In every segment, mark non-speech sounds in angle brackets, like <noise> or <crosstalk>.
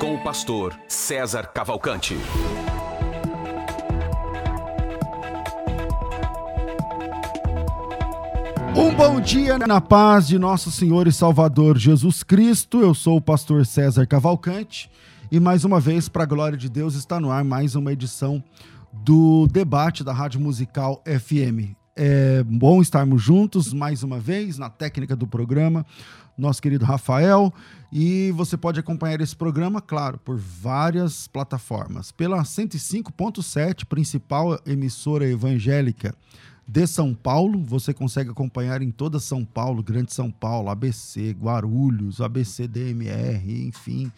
Com o pastor César Cavalcante. Um bom dia na paz de nosso Senhor e Salvador Jesus Cristo. Eu sou o pastor César Cavalcante e mais uma vez, para a glória de Deus, está no ar mais uma edição do debate da Rádio Musical FM. É bom estarmos juntos mais uma vez na técnica do programa, nosso querido Rafael. E você pode acompanhar esse programa, claro, por várias plataformas. Pela 105.7, principal emissora evangélica de São Paulo, você consegue acompanhar em toda São Paulo, Grande São Paulo, ABC, Guarulhos, ABC DMR, enfim,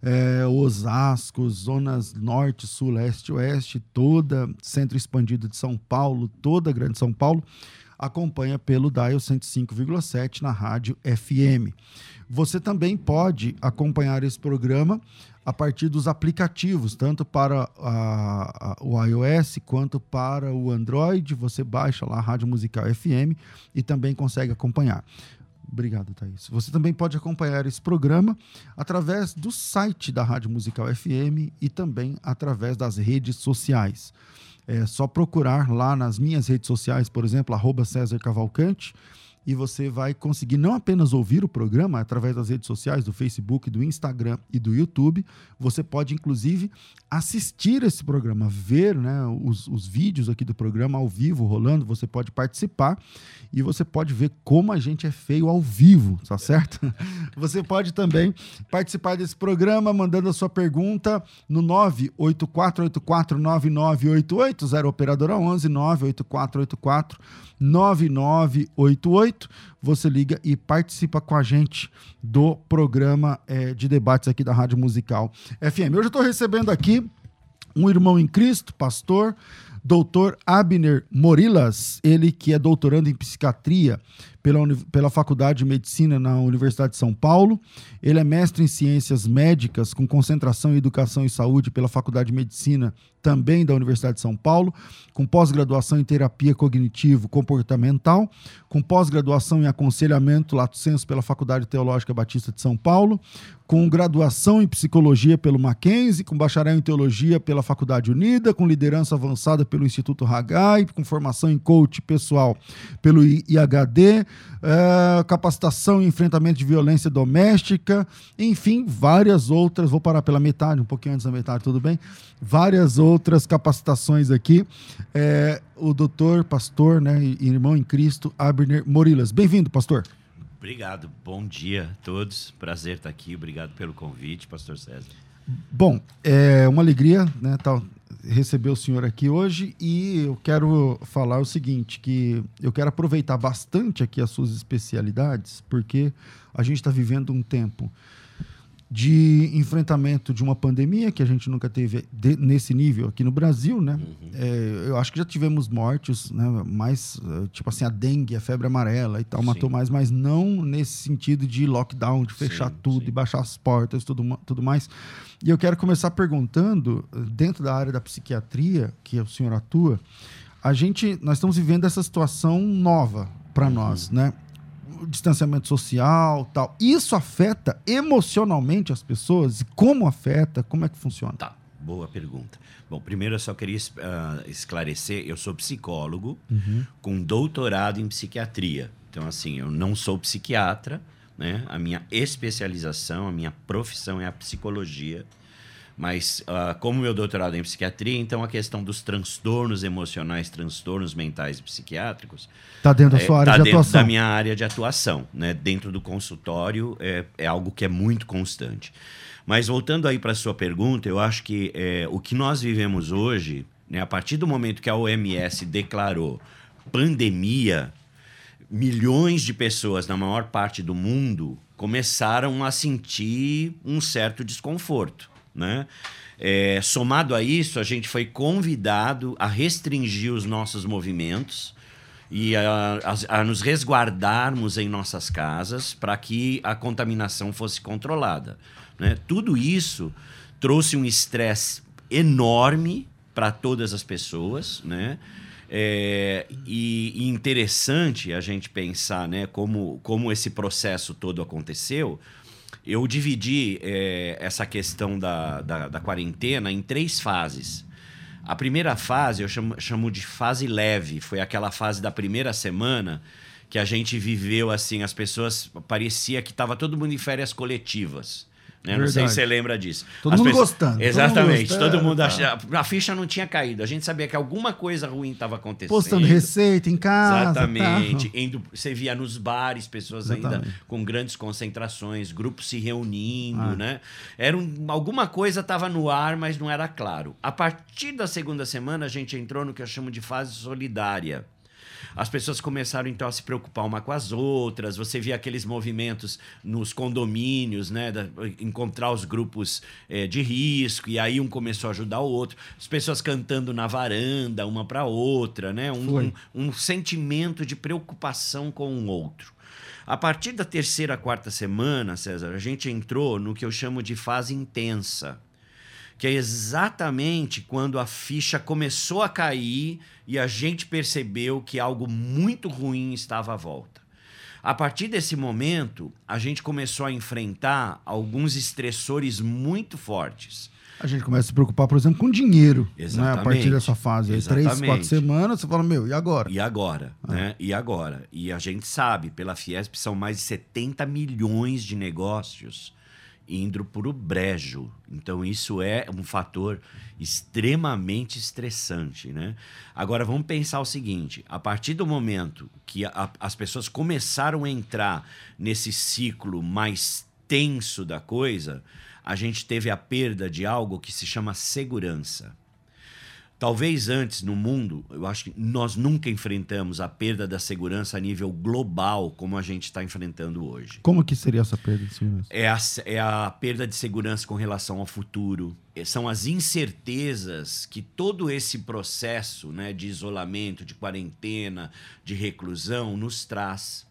é, Osasco, zonas norte, sul, leste, oeste, toda centro expandido de São Paulo, toda Grande São Paulo, acompanha pelo Dial 105,7 na rádio FM. Você também pode acompanhar esse programa a partir dos aplicativos, tanto para a, a, o iOS quanto para o Android. Você baixa lá a Rádio Musical FM e também consegue acompanhar. Obrigado, Thaís. Você também pode acompanhar esse programa através do site da Rádio Musical FM e também através das redes sociais. É só procurar lá nas minhas redes sociais, por exemplo, arroba César Cavalcante, e você vai conseguir não apenas ouvir o programa através das redes sociais, do Facebook, do Instagram e do YouTube, você pode inclusive assistir esse programa, ver né, os, os vídeos aqui do programa ao vivo rolando, você pode participar e você pode ver como a gente é feio ao vivo, tá certo? <laughs> Você pode também participar desse programa mandando a sua pergunta no 984849988, 0 operadora 11 98484 9988. Você liga e participa com a gente do programa é, de debates aqui da Rádio Musical FM. Hoje eu estou recebendo aqui um irmão em Cristo, pastor, doutor Abner Morilas, ele que é doutorando em psiquiatria pela, pela Faculdade de Medicina na Universidade de São Paulo. Ele é mestre em ciências médicas com concentração em educação e saúde pela Faculdade de Medicina também da Universidade de São Paulo, com pós-graduação em terapia cognitivo comportamental, com pós-graduação em aconselhamento lato senso pela Faculdade Teológica Batista de São Paulo, com graduação em psicologia pelo Mackenzie, com bacharel em teologia pela Faculdade Unida, com liderança avançada pelo Instituto Hagai, com formação em coach pessoal pelo IHD, é, capacitação em enfrentamento de violência doméstica, enfim, várias outras. Vou parar pela metade, um pouquinho antes da metade, tudo bem? Várias outras capacitações aqui. É, o doutor, pastor, né, e irmão em Cristo, Abner Morilas. Bem-vindo, pastor. Obrigado, bom dia a todos. Prazer estar aqui, obrigado pelo convite, pastor César. Bom, é uma alegria né, tá, receber o senhor aqui hoje e eu quero falar o seguinte, que eu quero aproveitar bastante aqui as suas especialidades, porque a gente está vivendo um tempo de enfrentamento de uma pandemia que a gente nunca teve de, nesse nível aqui no Brasil, né? Uhum. É, eu acho que já tivemos mortes, né? Mais, eh, tipo assim, a dengue, a febre amarela e tal, sim. matou mais, mas não nesse sentido de lockdown, de fechar sim, tudo sim. e baixar as portas tudo, tudo mais. E eu quero começar perguntando, dentro da área da psiquiatria, que o senhor atua, a gente, nós estamos vivendo essa situação nova para uhum. nós, né? Distanciamento social, tal. Isso afeta emocionalmente as pessoas? E como afeta? Como é que funciona? Tá, boa pergunta. Bom, primeiro eu só queria uh, esclarecer, eu sou psicólogo uhum. com doutorado em psiquiatria. Então, assim, eu não sou psiquiatra, né? A minha especialização, a minha profissão é a psicologia. Mas, uh, como meu doutorado é em psiquiatria, então a questão dos transtornos emocionais, transtornos mentais e psiquiátricos. Está dentro da sua é, área tá de atuação. da minha área de atuação. Né? Dentro do consultório é, é algo que é muito constante. Mas voltando aí para a sua pergunta, eu acho que é, o que nós vivemos hoje, né, a partir do momento que a OMS declarou pandemia, milhões de pessoas na maior parte do mundo começaram a sentir um certo desconforto né? É, somado a isso, a gente foi convidado a restringir os nossos movimentos e a, a, a nos resguardarmos em nossas casas para que a contaminação fosse controlada. Né? Tudo isso trouxe um estresse enorme para todas as pessoas, né? É, e, interessante a gente pensar né, como, como esse processo todo aconteceu. Eu dividi é, essa questão da, da, da, quarentena em três fases. A primeira fase eu chamo, chamo de fase leve, foi aquela fase da primeira semana que a gente viveu assim, as pessoas parecia que estava todo mundo em férias coletivas. Né? Não sei se você lembra disso. Todo As mundo pessoas... gostando. Exatamente. Todo mundo, todo mundo é, ach... A ficha não tinha caído. A gente sabia que alguma coisa ruim estava acontecendo. Postando receita em casa. Exatamente. Tá. Indo... Você via nos bares pessoas Exatamente. ainda com grandes concentrações, grupos se reunindo, ah. né? Era um... Alguma coisa estava no ar, mas não era claro. A partir da segunda semana, a gente entrou no que eu chamo de fase solidária as pessoas começaram então a se preocupar uma com as outras. Você via aqueles movimentos nos condomínios, né? Da, encontrar os grupos é, de risco, e aí um começou a ajudar o outro. As pessoas cantando na varanda, uma para outra, né? Um, um, um sentimento de preocupação com o outro. A partir da terceira, quarta semana, César, a gente entrou no que eu chamo de fase intensa que é exatamente quando a ficha começou a cair e a gente percebeu que algo muito ruim estava à volta. A partir desse momento, a gente começou a enfrentar alguns estressores muito fortes. A gente começa a se preocupar, por exemplo, com dinheiro. Né? A partir dessa fase. Aí, três, quatro semanas, você fala, meu, e agora? E agora? Ah. Né? E agora? E a gente sabe, pela Fiesp, são mais de 70 milhões de negócios indo para o brejo. Então, isso é um fator extremamente estressante. Né? Agora, vamos pensar o seguinte: a partir do momento que a, as pessoas começaram a entrar nesse ciclo mais tenso da coisa, a gente teve a perda de algo que se chama segurança. Talvez antes no mundo, eu acho que nós nunca enfrentamos a perda da segurança a nível global como a gente está enfrentando hoje. Como que seria essa perda de segurança? É a, é a perda de segurança com relação ao futuro. É, são as incertezas que todo esse processo né, de isolamento, de quarentena, de reclusão nos traz.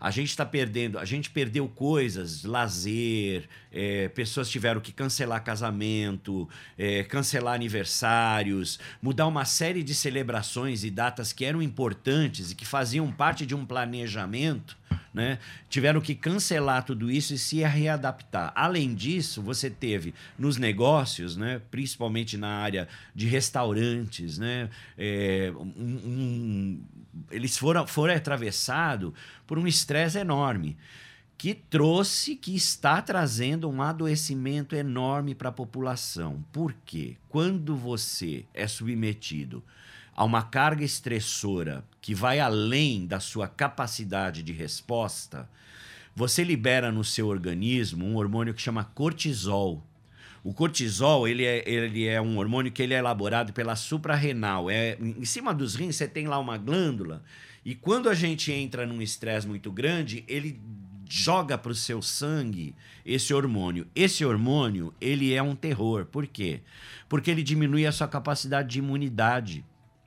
A gente está perdendo, a gente perdeu coisas, lazer, é, pessoas tiveram que cancelar casamento, é, cancelar aniversários, mudar uma série de celebrações e datas que eram importantes e que faziam parte de um planejamento né? Tiveram que cancelar tudo isso e se readaptar. Além disso, você teve nos negócios, né? principalmente na área de restaurantes, né? É, um, um, eles foram, foram atravessados por um estresse enorme que trouxe, que está trazendo um adoecimento enorme para a população. Por quê? Quando você é submetido a uma carga estressora que vai além da sua capacidade de resposta, você libera no seu organismo um hormônio que chama cortisol. O cortisol ele é, ele é um hormônio que ele é elaborado pela suprarrenal. É, em cima dos rins você tem lá uma glândula e quando a gente entra num estresse muito grande, ele joga para o seu sangue esse hormônio. Esse hormônio ele é um terror. Por quê? Porque ele diminui a sua capacidade de imunidade.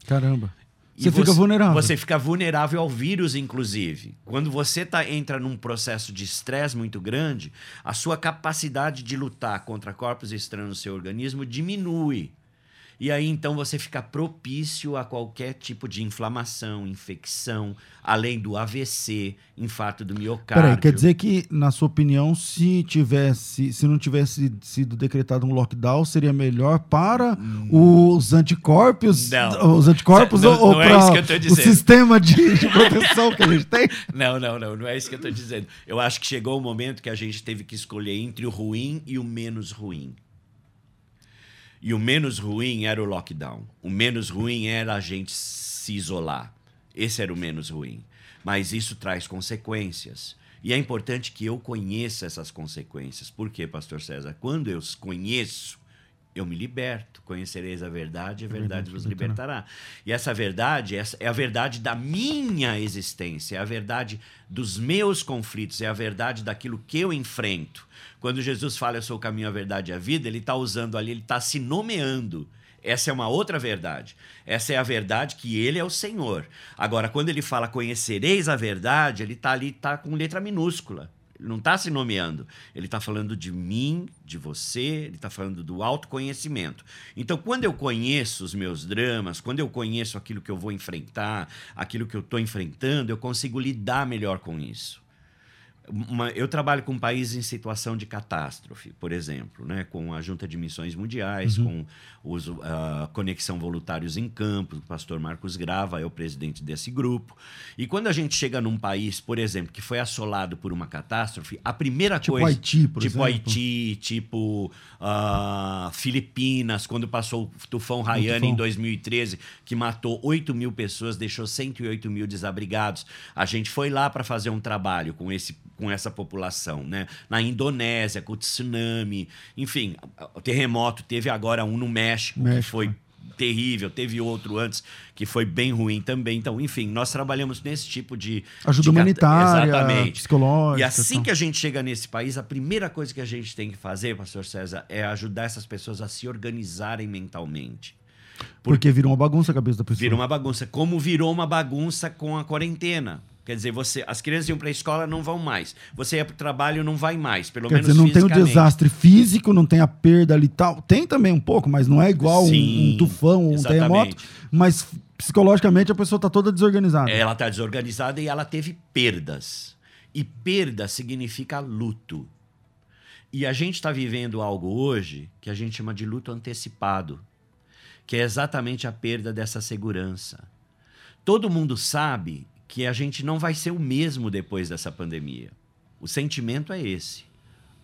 Caramba. Você, você, fica vulnerável. Você fica vulnerável ao vírus, inclusive. Quando você tá, entra num processo de estresse muito grande, a sua capacidade de lutar contra corpos estranhos no seu organismo diminui. E aí então você fica propício a qualquer tipo de inflamação, infecção, além do AVC, infarto do miocárdio. Peraí, quer dizer que, na sua opinião, se tivesse, se não tivesse sido decretado um lockdown, seria melhor para hum. os anticorpos? Não. Os anticorpos não, ou, é para o sistema de, de proteção que a gente tem? <laughs> Não, não, não, não é isso que eu estou dizendo. Eu acho que chegou o momento que a gente teve que escolher entre o ruim e o menos ruim. E o menos ruim era o lockdown. O menos ruim era a gente se isolar. Esse era o menos ruim. Mas isso traz consequências. E é importante que eu conheça essas consequências. Por quê, Pastor César? Quando eu conheço, eu me liberto. Conhecereis a verdade, a verdade, verdade vos libertará. libertará. E essa verdade essa é a verdade da minha existência, é a verdade dos meus conflitos, é a verdade daquilo que eu enfrento. Quando Jesus fala eu sou o caminho, a verdade e a vida, ele está usando ali, ele está se nomeando. Essa é uma outra verdade. Essa é a verdade que ele é o Senhor. Agora, quando ele fala conhecereis a verdade, ele está ali, está com letra minúscula. Ele não está se nomeando. Ele está falando de mim, de você, ele está falando do autoconhecimento. Então, quando eu conheço os meus dramas, quando eu conheço aquilo que eu vou enfrentar, aquilo que eu estou enfrentando, eu consigo lidar melhor com isso. Uma, eu trabalho com países em situação de catástrofe, por exemplo, né? com a Junta de Missões Mundiais, com os, a Conexão Voluntários em Campo, o pastor Marcos Grava é o presidente desse grupo. E quando a gente chega num país, por exemplo, que foi assolado por uma catástrofe, a primeira Tipo coisa. Haiti, por tipo exemplo. Haiti, tipo ah, Filipinas, quando passou o tufão Rayane em 2013, que matou 8 mil pessoas, deixou 108 mil desabrigados. A gente foi lá para fazer um trabalho com, esse, com essa população. Né? Na Indonésia, com o tsunami, enfim, o terremoto, teve agora um no México, que México, foi né? terrível, teve outro antes que foi bem ruim também. Então, enfim, nós trabalhamos nesse tipo de Ajuda de humanitária, Exatamente. psicológica. E assim que a gente chega nesse país, a primeira coisa que a gente tem que fazer, pastor César, é ajudar essas pessoas a se organizarem mentalmente. Porque virou uma bagunça a cabeça da pessoa. Vira uma bagunça, como virou uma bagunça com a quarentena. Quer dizer, você, as crianças iam para a escola, não vão mais. Você ia para o trabalho, não vai mais. Pelo Quer menos dizer, não tem o desastre físico, não tem a perda ali e tal. Tem também um pouco, mas não é igual um, Sim, um tufão, um exatamente. terremoto. Mas psicologicamente a pessoa tá toda desorganizada. Ela está desorganizada e ela teve perdas. E perda significa luto. E a gente está vivendo algo hoje que a gente chama de luto antecipado, que é exatamente a perda dessa segurança. Todo mundo sabe que a gente não vai ser o mesmo depois dessa pandemia. O sentimento é esse.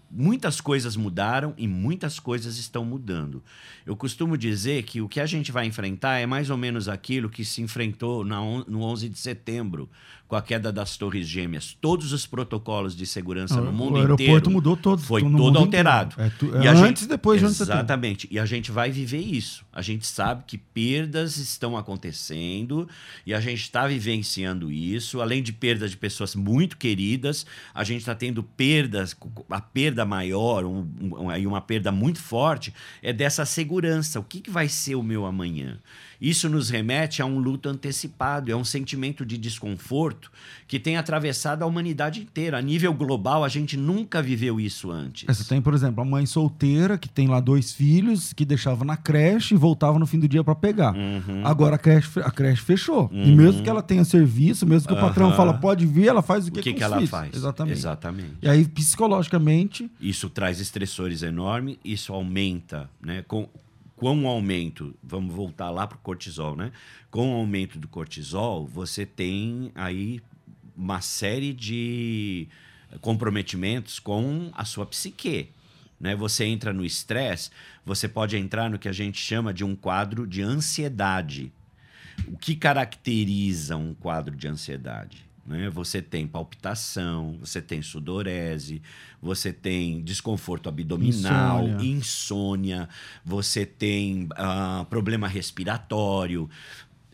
Muitas coisas mudaram e muitas coisas estão mudando. Eu costumo dizer que o que a gente vai enfrentar é mais ou menos aquilo que se enfrentou no 11 de setembro, com a queda das Torres Gêmeas. Todos os protocolos de segurança no mundo o aeroporto inteiro mudou todo. foi todo alterado. inteiro. É, tu- é E a antes e depois de tem. Exatamente. E a gente vai viver isso. A gente sabe que perdas estão acontecendo e a gente está vivenciando isso. Além de perdas de pessoas muito queridas, a gente está tendo perdas, a perda maior, um- um- uma perda muito forte, é dessa segurança. O que, que vai ser o meu amanhã? Isso nos remete a um luto antecipado, é um sentimento de desconforto que tem atravessado a humanidade inteira. A nível global, a gente nunca viveu isso antes. Você tem, por exemplo, a mãe solteira que tem lá dois filhos, que deixava na creche e voltava no fim do dia para pegar. Uhum. Agora a creche, a creche fechou. E mesmo que ela tenha serviço, mesmo que o patrão fala pode vir, ela faz o que O que, que ela filhos. faz? Exatamente. Exatamente. E aí, psicologicamente, Isso traz estressores enormes, isso aumenta, né? Com, com o aumento, vamos voltar lá para o cortisol, né? Com o aumento do cortisol, você tem aí uma série de comprometimentos com a sua psique. Né? Você entra no estresse, você pode entrar no que a gente chama de um quadro de ansiedade. O que caracteriza um quadro de ansiedade? Né? Você tem palpitação, você tem sudorese, você tem desconforto abdominal, Insônia. insônia, você tem ah, problema respiratório.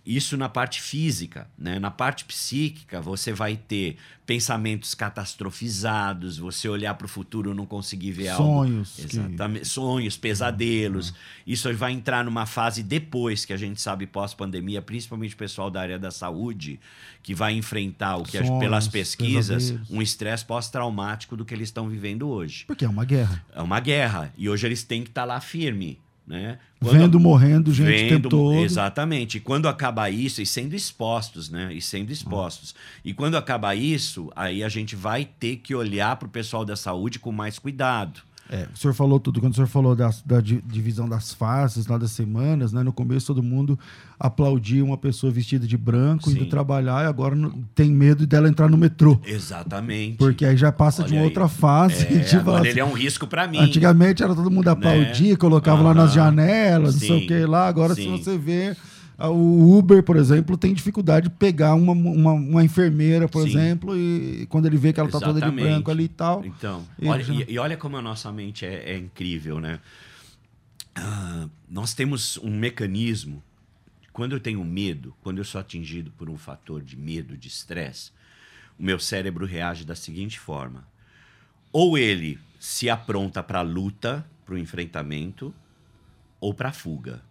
Isso na parte física, né? Na parte psíquica, você vai ter pensamentos catastrofizados, você olhar para o futuro e não conseguir ver algo. sonhos. que- Exatamente. Sonhos, pesadelos. Isso vai entrar numa fase depois que a gente sabe pós-pandemia, principalmente o pessoal da área da saúde, que vai enfrentar o que, a- Sonhos, pelas pesquisas, pesadelos. um estresse pós-traumático do que eles estão vivendo hoje. Porque é uma guerra. É uma guerra. E hoje eles têm que estar lá firme. Né? Vendo morrendo gente o tempo Vendo- todo. Exatamente. E quando acabar isso, e sendo expostos, né? E sendo expostos. E quando acabar isso, aí a gente vai ter que olhar para o pessoal da saúde com mais cuidado. É, o senhor falou tudo, quando o senhor falou da, di- divisão das fases, lá das semanas, né? No começo todo mundo aplaudia uma pessoa vestida de branco, Sim. indo trabalhar, e agora não- tem medo dela entrar no metrô. Exatamente. Porque aí já passa de Olha uma aí. outra fase. É, <laughs> de falar agora assim, ele é um risco para mim. Antigamente era todo mundo aplaudir, colocava lá nas janelas, não sei Sim. o que lá. Agora, se Sim. você vê, o Uber, por exemplo, tem dificuldade de pegar uma, uma, uma enfermeira, por Sim. exemplo, e quando ele vê que ela tá toda de branco ali e tal. Então, Ele olha, já- e, e olha como a nossa mente é, é incrível, né? Ah, nós temos um mecanismo. Quando eu tenho medo, quando eu sou atingido por um fator de medo, de estresse, o meu cérebro reage da seguinte forma: ou ele se apronta para a luta, para o enfrentamento, ou para a fuga,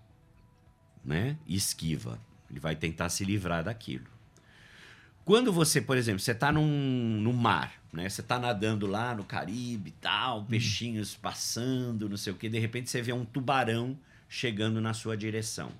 né? E esquiva. Ele vai tentar se livrar daquilo. Quando você, por exemplo, você está num, no mar, né? Você está nadando lá no Caribe, tal, peixinhos passando, não sei o que, de repente você vê um tubarão chegando na sua direção.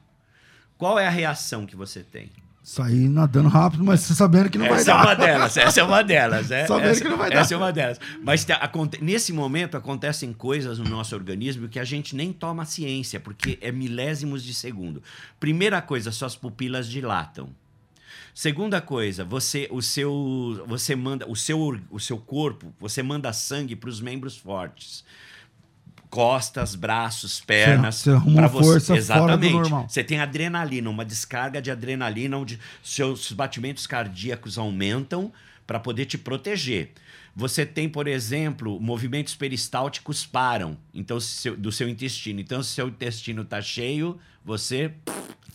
Qual é a reação que você tem? Sair nadando rápido, mas sabendo que não vai essa é dar. uma delas, essa é uma delas. É, Sabendo essa, que não vai essa dar. é uma delas. Mas aconte- nesse momento acontecem coisas no nosso organismo que a gente nem toma ciência, porque é milésimos de segundo. Primeira coisa, suas pupilas dilatam. Segunda coisa, você o seu você manda o seu o seu corpo, você manda sangue para os membros fortes. Costas, braços, pernas. Você arruma pra uma força fora do Exatamente. normal. Você tem adrenalina, uma descarga de adrenalina, onde seus batimentos cardíacos aumentam para poder te proteger. Você tem, por exemplo, movimentos peristálticos param então, se seu- do seu intestino. Então, se seu intestino está cheio, você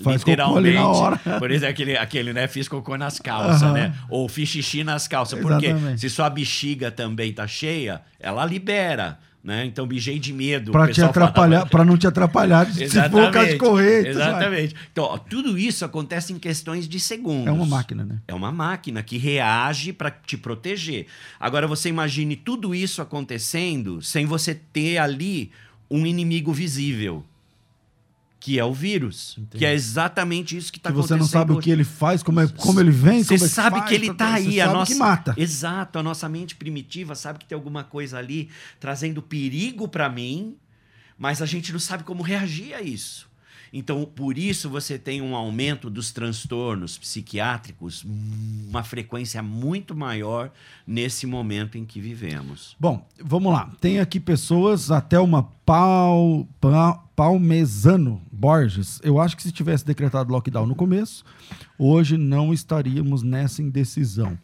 Faz literalmente. na hora. <laughs> Por exemplo, aquele, aquele, né? Fiz cocô nas calças, Aham. né? Ou fiz xixi nas calças. Porque Exatamente. se sua bexiga também tá cheia, ela libera. Né? Então, bijei de medo. o Pra te atrapalhar, para não te atrapalhar, se for o caso de correr. Exatamente. Então, ó, tudo isso acontece em questões de segundos. É uma máquina, né? É uma máquina que reage para te proteger. Agora, você imagine tudo isso acontecendo sem você ter ali um inimigo visível, que é o vírus. Que é exatamente isso que está Se você acontecendo. não sabe o que ele faz, como, é, como ele vem, Você como é sabe faz, que ele tá você aí, a sabe nossa que mata. Exato, a nossa mente primitiva sabe que tem alguma coisa ali trazendo perigo para mim, mas a gente não sabe como reagir a isso. Então, por isso você tem um aumento dos transtornos psiquiátricos, uma frequência muito maior nesse momento em que vivemos. Bom, vamos lá. Tem aqui pessoas, até uma Pau, Pa- Palmezano Borges. Eu acho que se tivesse decretado lockdown no começo, hoje não estaríamos nessa indecisão.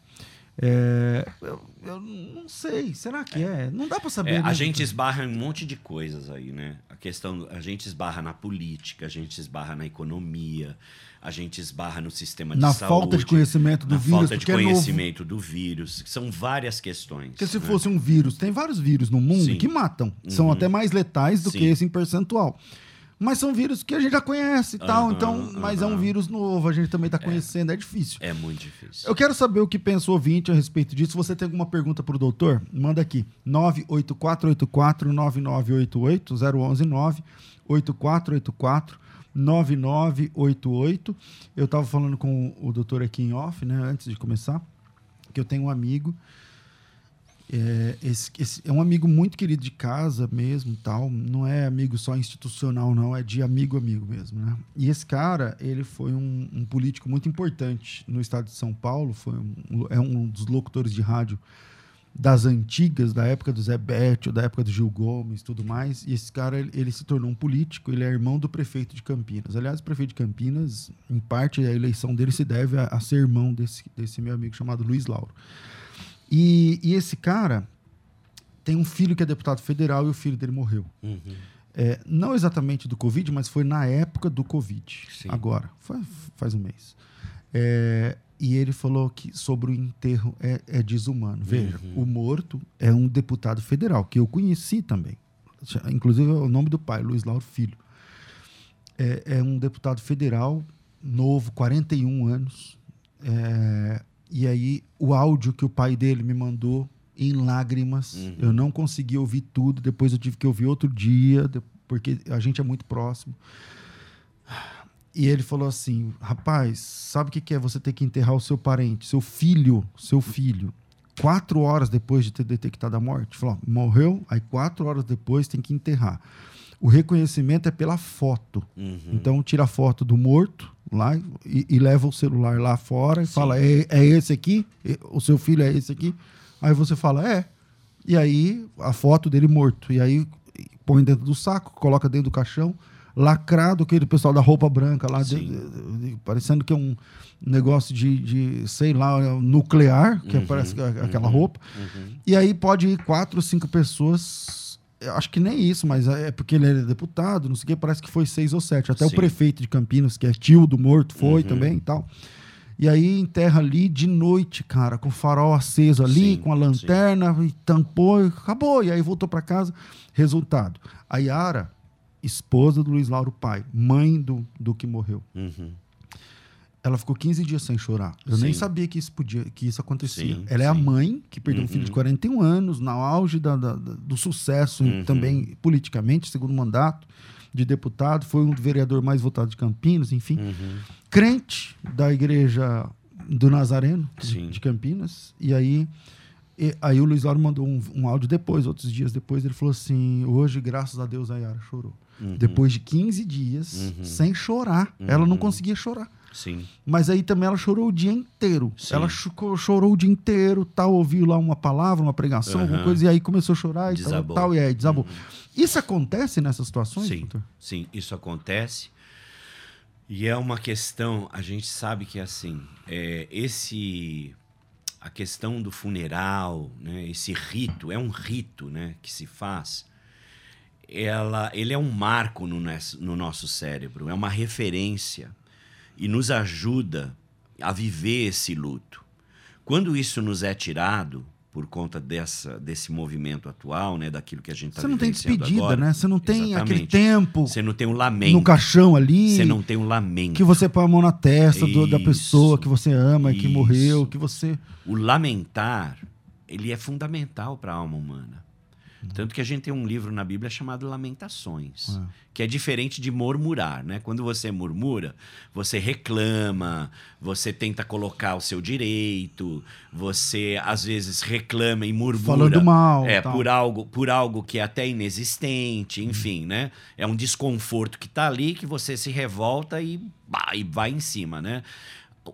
É, eu, eu não sei, será que é? Não dá pra saber. É, né? a gente esbarra em um monte de coisas aí, né? A questão, a gente esbarra na política, a gente esbarra na economia, a gente esbarra no sistema de Na saúde. falta de conhecimento do na vírus, falta de é conhecimento do vírus. São várias questões. Porque se né? fosse um vírus, tem vários vírus no mundo Sim. que matam. São Uhum. até mais letais do Sim. que esse em percentual. Mas são vírus que a gente já conhece e tal. Aham, Então, mas é um vírus novo, a gente também tá conhecendo, é difícil. É muito difícil. Eu quero saber o que pensa o ouvinte a respeito disso. Se você tem alguma pergunta para o doutor, manda aqui. 98484-9988, 011 98484 9988. Eu estava falando com o doutor aqui em off, né, antes de começar, que eu tenho um amigo. É, esse, esse é um amigo muito querido de casa mesmo tal. Não é amigo só institucional, não. É de amigo amigo mesmo, né? E esse cara, ele foi um, um político muito importante no estado de São Paulo. Foi um, é um dos locutores de rádio das antigas, da época do Zé Bétio, da época do Gil Gomes tudo mais. E esse cara, ele, ele se tornou um político. Ele é irmão do prefeito de Campinas. Aliás, o prefeito de Campinas, em parte, a eleição dele se deve a, a ser irmão desse, desse meu amigo chamado Luiz Lauro. E, e esse cara tem um filho que é deputado federal e o filho dele morreu. Uhum. É, não exatamente do Covid, mas foi na época do Covid. Sim. Agora, faz, faz um mês. É, e ele falou que sobre o enterro é, é desumano. Veja, Uhum. o morto é um deputado federal, que eu conheci também. Inclusive é o nome do pai, Luiz Lauro Filho. É, é um deputado federal, novo, 41 anos. É, e aí, o áudio que o pai dele me mandou em lágrimas, Uhum. eu não consegui ouvir tudo. Depois eu tive que ouvir outro dia, porque a gente é muito próximo. E ele falou assim: rapaz, sabe o que que é você ter que enterrar o seu parente, seu filho, seu filho, quatro horas depois de ter detectado a morte? Falou: morreu, aí quatro horas depois tem que enterrar. O reconhecimento é pela foto. Uhum. Então tira a foto do morto lá e, e leva o celular lá fora e fala: é, é esse aqui? O seu filho é esse aqui? Aí você fala: é. E aí a foto dele morto. E aí põe dentro do saco, coloca dentro do caixão, lacrado, aquele pessoal da roupa branca lá, de- Sim. de- parecendo que é um negócio de, de, sei lá, nuclear, que Uhum, parece é aquela uhum, roupa. uhum. E aí pode ir quatro, cinco pessoas eu acho que nem isso, mas é porque ele é deputado, não sei o que, parece que foi seis ou sete. Até Sim. o prefeito de Campinas, que é tio do morto, foi Uhum. também e tal. E aí enterra ali de noite, cara, com o farol aceso ali, Sim, com a lanterna, e tampou, e acabou. E aí voltou pra casa. Resultado: a Yara, esposa do Luiz Lauro Pai, mãe do, do que morreu, Uhum. Ela ficou 15 dias sem chorar. Eu nem Sim. sabia que isso podia, que isso acontecia. Sim, ela é a sim. mãe que perdeu um filho de Uhum. 41 anos, no auge da- da- do sucesso Uhum. também politicamente, segundo mandato de deputado, foi um vereador mais votado de Campinas, enfim. Uhum. Crente da igreja do Nazareno, de, Sim. de Campinas. E aí, e- aí o Luiz Lauro mandou um, um áudio depois, outros dias depois, ele falou assim: hoje, graças a Deus, a Yara chorou. Uhum. Depois de 15 dias, Uhum. sem chorar. Ela não Uhum. conseguia chorar. Sim. Mas aí também ela chorou o dia inteiro. Sim. Ela cho- chorou o dia inteiro, tal, ouviu lá uma palavra, uma pregação, alguma Aham. coisa, e aí começou a chorar e tal, Desabou. tal, e aí desabou. Isso acontece nessas situações, Sim, doutor? sim, isso acontece. E é uma questão, a gente sabe que assim, é, esse a questão do funeral, né, esse rito, é um rito, né, que se faz. Ela, ele é um marco no, no nosso cérebro, é uma referência e nos ajuda a viver esse luto. Quando isso nos é tirado por conta dessa, desse movimento atual, né, daquilo que a gente está Você não tem despedida, agora, né? Você não tem aquele Exatamente. tempo Você não tem um lamento. no caixão ali, Você não tem um lamento. que você põe a mão na testa do- da pessoa que você ama e que morreu, que você... O lamentar, ele é fundamental para a alma humana. Tanto que a gente tem um livro na Bíblia chamado Lamentações, que é diferente de murmurar, né? Quando você murmura, você reclama, você tenta colocar o seu direito, você às vezes reclama e murmura. Falando mal, É, tal. por algo, por algo que é até inexistente, Uhum. enfim, né? É um desconforto que tá ali que você se revolta e, bah, e vai em cima, né?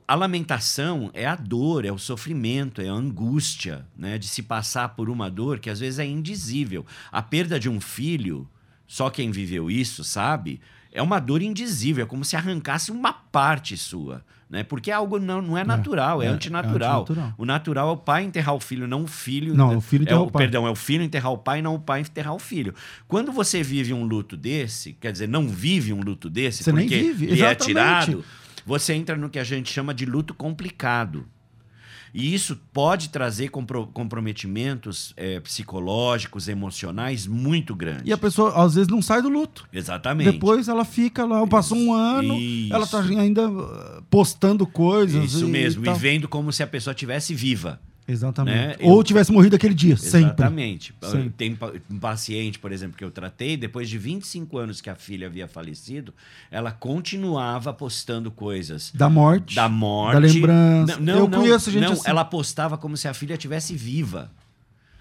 A lamentação é a dor, é o sofrimento, é a angústia, né? De se passar por uma dor que às vezes é indizível. A perda de um filho, só quem viveu isso sabe, é uma dor indizível, é como se arrancasse uma parte sua, né? Porque é algo não, não é natural, é, é, é antinatural. antinatural. O natural é o pai enterrar o filho, não o filho. Não, o filho é enterrar o, o pai. Perdão, é o filho enterrar o pai, não o pai enterrar o filho. Quando você vive um luto desse, quer dizer, não vive um luto desse, Você nem porque vive, lhe é exatamente. tirado, você entra no que a gente chama de luto complicado. E isso pode trazer compro- comprometimentos eh, psicológicos, emocionais muito grandes. E a pessoa, às vezes, não sai do luto. Exatamente. Depois ela fica lá, passou um ano, Isso. ela tá ainda uh, postando coisas. Isso e mesmo, e tal. vendo como se a pessoa tivesse viva. Exatamente. né? Ou Eu- tivesse morrido aquele dia, sempre. Exatamente. Sempre. Tem pa- um paciente, por exemplo, que eu tratei, depois de 25 anos que a filha havia falecido, ela continuava postando coisas Da morte. da morte. Da lembrança. Não, Eu não, conheço gente não, assim. ela postava como se a filha estivesse viva.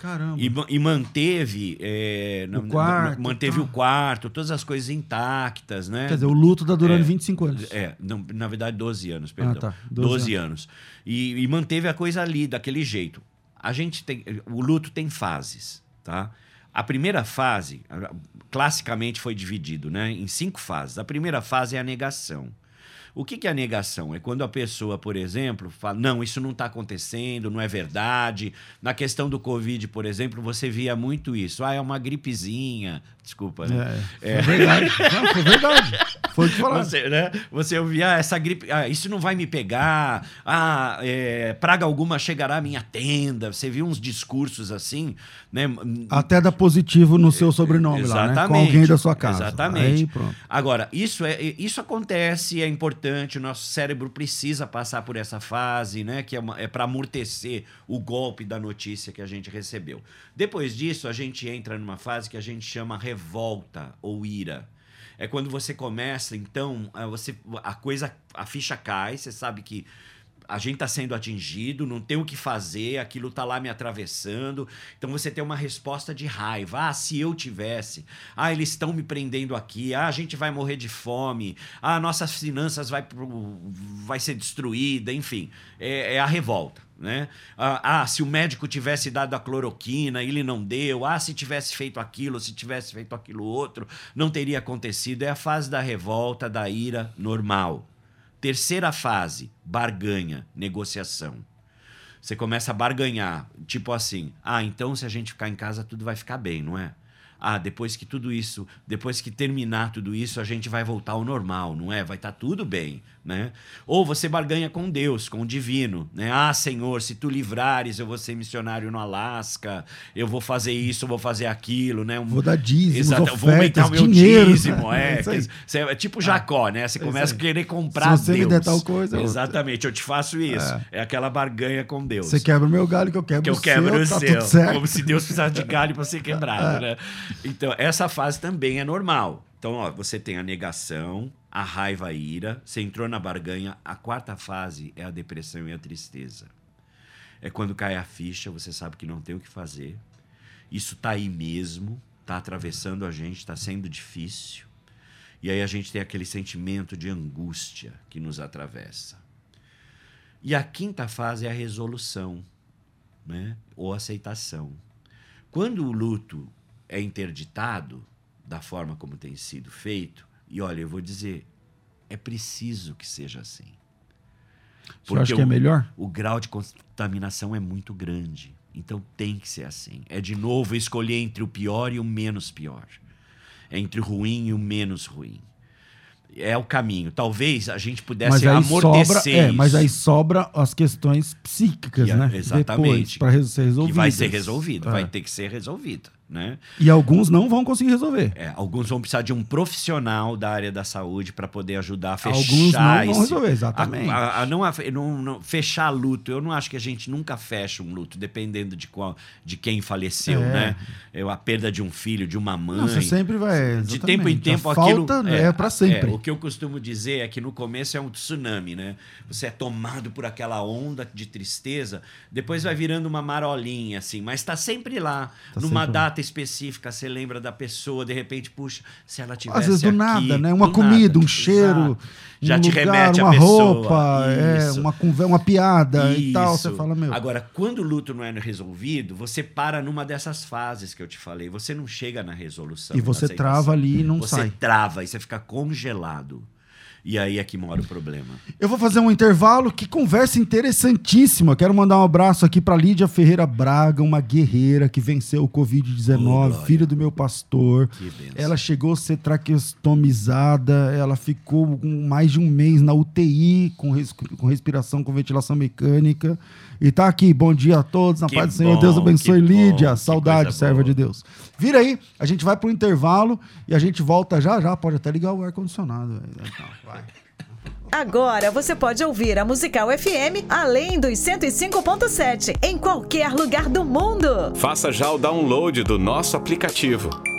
Caramba. E, e manteve, é, O não- não- quarto, manteve tá. o quarto, todas as coisas intactas, né? Quer dizer, o luto tá durando É, 25 anos. É, não, na verdade, 12 anos, perdão. tá. 12, 12 anos. E, e manteve a coisa ali, daquele jeito. A gente tem. O luto tem fases, tá? A primeira fase, classicamente foi dividido né, em cinco fases. A primeira fase é a negação. O que, que é a negação? É quando a pessoa, por exemplo, fala: não, isso não está acontecendo, não é verdade. Na questão do Covid, por exemplo, você via muito isso. Ah, é uma gripezinha. Desculpa, né? É, foi verdade. <laughs> Não, foi verdade. Foi o que falaram. Você, né? Você ouvia ah, essa gripe, ah, isso não vai me pegar, ah, é, praga alguma chegará à minha tenda. Você viu uns discursos assim, né? Até dá positivo no seu sobrenome lá, né? Com alguém da sua casa. Exatamente. Aí, pronto. Agora, isso, é, isso acontece, é importante, o nosso cérebro precisa passar por essa fase, né? Que é, uma- é para amortecer o golpe da notícia que a gente recebeu. Depois disso, a gente entra numa fase que a gente chama revolta ou ira. É quando você começa, então, a, você, a coisa, a ficha cai, você sabe que a gente está sendo atingido, não tem o que fazer, aquilo está lá me atravessando. Então você tem uma resposta de raiva. Ah, se eu tivesse. Ah, eles estão me prendendo aqui. Ah, a gente vai morrer de fome. Ah, nossas finanças vai, vai ser destruída. Enfim, é, é a revolta. Né? Ah, ah, se o médico tivesse dado a cloroquina, ele não deu. Ah, se tivesse feito aquilo, se tivesse feito aquilo outro, não teria acontecido. É a fase da revolta, da ira normal. Terceira fase, barganha, negociação. Você começa a barganhar, tipo assim: ah, então se a gente ficar em casa tudo vai ficar bem, não é? ah, depois que tudo isso, depois que terminar tudo isso, a gente vai voltar ao normal, não é? Vai estar tá tudo bem, né? Ou você barganha com Deus, com o divino, né? Ah, Senhor, se tu livrares, eu vou ser missionário no Alasca, eu vou fazer isso, eu vou fazer aquilo, né? Um... Vou dar dízimos, Exato, ofertas, vou aumentar o meu dinheiro. dízimo, <laughs> é. É é tipo Jacó, né? Você É começa a querer comprar Se você me Deus. der tal coisa, eu- Exatamente, eu te faço isso. É, aquela barganha com Deus. Você quebra o meu galho que eu quebro que eu o quebro seu, o tá seu. tudo certo. Como se Deus precisasse de galho para ser quebrado, <laughs> né? Então, essa fase também é normal. Então, ó, você tem a negação, a raiva, a ira. Você entrou na barganha. A quarta fase é a depressão e a tristeza. É quando cai a ficha, você sabe que não tem o que fazer. Isso tá aí mesmo, tá atravessando a gente, tá sendo difícil. E aí a gente tem aquele sentimento de angústia que nos atravessa. E a quinta fase é a resolução, né? Ou aceitação. Quando o luto é interditado da forma como tem sido feito, e olha, eu vou dizer, é preciso que seja assim. Você acha que é melhor? o grau de contaminação é muito grande. Então tem que ser assim. É de novo escolher entre o pior e o menos pior. É entre o ruim e o menos ruim. É o caminho. Talvez a gente pudesse amortecer sobra, é, mas aí sobra as questões psíquicas, né? exatamente. Para ser resolvidas. que vai ser resolvido. É. Vai ter que ser resolvido. Né? E alguns não vão conseguir resolver. É, alguns vão precisar de um profissional da área da saúde para poder ajudar a fechar Alguns não vão esse- resolver, exatamente. A, a- a não, a- não- não- fechar luto. Eu não acho que a gente nunca fecha um luto, dependendo de, qual, de quem faleceu, É. né? Eu, a perda de um filho, de uma mãe. Não, você sempre vai. De tempo em tempo a aquilo falta é, para sempre. o que eu costumo dizer é que no começo é um tsunami, né? Você é tomado por aquela onda de tristeza, depois vai virando uma marolinha assim, mas está sempre lá, Tá numa sempre lá. Data específica, você lembra da pessoa, de repente, puxa, se ela tivesse Às vezes do aqui, nada, né? Uma comida, um nada. cheiro, Exato. já um te lugar, remete uma a pessoa. roupa, é, Isso. uma conversa, uma piada e tal. Isso. Você fala, meu. Agora, quando o luto não é resolvido, você para numa dessas fases que eu te falei. Você não chega na resolução. E você trava ali e não você sai. trava e você fica congelado. E aí é que mora o problema. Eu vou fazer um intervalo. Que conversa interessantíssima. Quero mandar um abraço aqui para Lídia Ferreira Braga, uma guerreira que venceu o Oh, Covid-19, glória. filha do meu pastor. Ela chegou a ser traqueostomizada, ela ficou com mais de um mês na UTI, com, res- com respiração, com ventilação mecânica. E tá aqui, bom dia a todos, na Que paz do Senhor, bom, Deus abençoe bom, Lídia, que saudade, serva de Deus. Vira aí, a gente vai pro intervalo e a gente volta já já, pode até ligar o ar-condicionado. Então, vai. Agora você pode ouvir a Musical FM além dos 105.7 em qualquer lugar do mundo. Faça já o download do nosso aplicativo.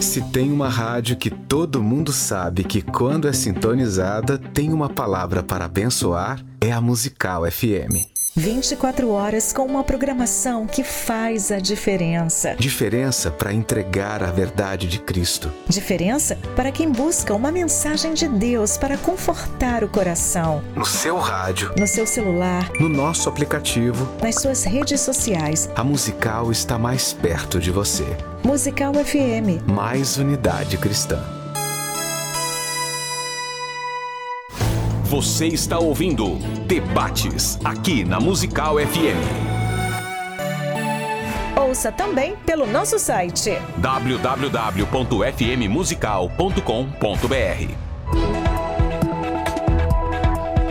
Se tem uma rádio que todo mundo sabe que quando é sintonizada tem uma palavra para abençoar, é a Musical FM. 24 horas com uma programação que faz a diferença. Diferença para entregar a verdade de Cristo. Diferença para quem busca uma mensagem de Deus para confortar o coração. No seu rádio, No seu celular, no nosso aplicativo, nas suas redes sociais. a Musical está mais perto de você. Musical FM. Mais unidade cristã. Você está ouvindo Debates aqui na Musical FM. Ouça também pelo nosso site. www.fmmusical.com.br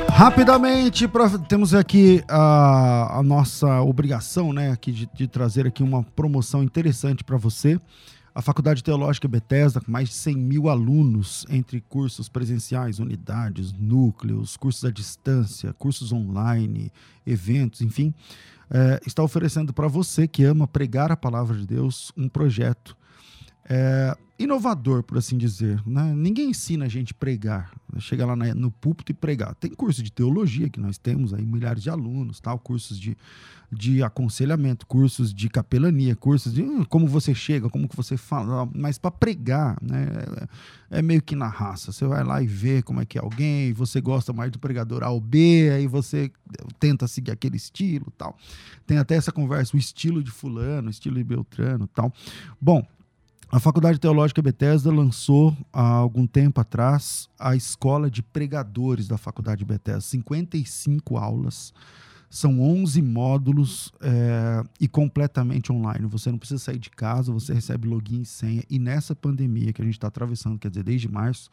Rapidamente, pra- temos aqui a, a nossa obrigação, né, aqui de, de trazer aqui uma promoção interessante para você. A Faculdade Teológica Bethesda, com mais de 100 mil alunos, entre cursos presenciais, unidades, núcleos, cursos à distância, cursos online, eventos, enfim, eh, está oferecendo para você que ama pregar a palavra de Deus um projeto é, inovador, por assim dizer. Né? Ninguém ensina a gente pregar, né? lá na, no púlpito e pregar. Tem curso de teologia que nós temos aí, milhares de alunos, tal, cursos de, de aconselhamento, cursos de capelania, cursos de hum, como você chega, como que você fala, mas para pregar, né, é, é, meio que na raça. Você vai lá e vê como é que é alguém, você gosta mais do pregador A ou B, aí você tenta seguir aquele estilo, tal. Tem até essa conversa, o estilo de fulano, o estilo de Beltrano, tal. Bom, a Faculdade Teológica Bethesda lançou há algum tempo atrás a escola de pregadores da Faculdade Bethesda, 55 aulas, são 11 módulos é, e completamente online. Você não precisa sair de casa, você recebe login e senha. E nessa pandemia que a gente está atravessando, quer dizer, desde março,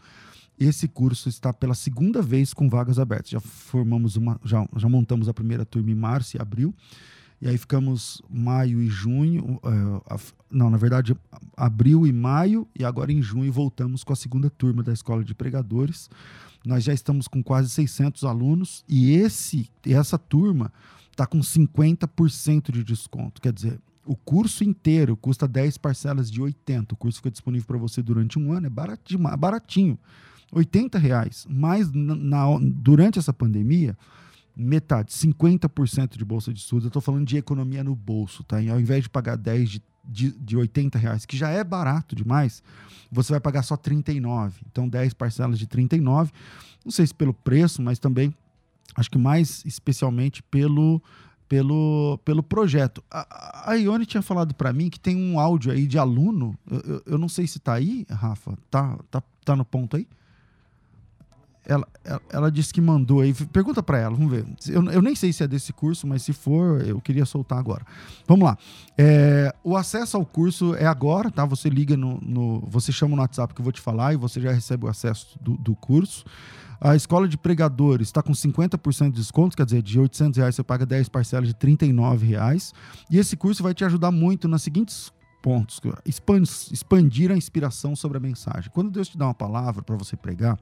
esse curso está pela segunda vez com vagas abertas. Já formamos uma, já, já montamos a primeira turma em março e abril. E aí ficamos maio e junho, uh, não, na verdade, abril e maio, e agora em junho voltamos com a segunda turma da Escola de Pregadores. Nós já estamos com quase 600 alunos e esse essa turma está com 50% de desconto. Quer dizer, o curso inteiro custa 10 parcelas de 80. O curso fica disponível para você durante um ano, é baratinho. baratinho 80 reais. Mas na, na, durante essa pandemia, metade, 50% de bolsa de estudos. Eu estou falando de economia no bolso, tá? E ao invés de pagar 10 de, de, de 80 reais, que já é barato demais, você vai pagar só 39. Então, 10 parcelas de 39. Não sei se pelo preço, mas também acho que mais especialmente pelo pelo, pelo projeto. A, a Ione tinha falado para mim que tem um áudio aí de aluno. Eu, eu, eu não sei se está aí, Rafa. Tá, tá, tá no ponto aí? Ela, ela, ela, disse que mandou aí. Pergunta para ela, vamos ver. Eu, eu, nem sei se é desse curso, mas se for, eu queria soltar agora. Vamos lá. É, o acesso ao curso é agora, tá? Você liga no, no, Você chama no WhatsApp que eu vou te falar e você já recebe o acesso do, do curso. A escola de pregadores está com 50% de desconto, quer dizer, de 800 reais você paga 10 parcelas de 39 reais. E esse curso vai te ajudar muito nas seguintes pontos. Expandir a inspiração sobre a mensagem. Quando Deus te dá uma palavra para você pregar,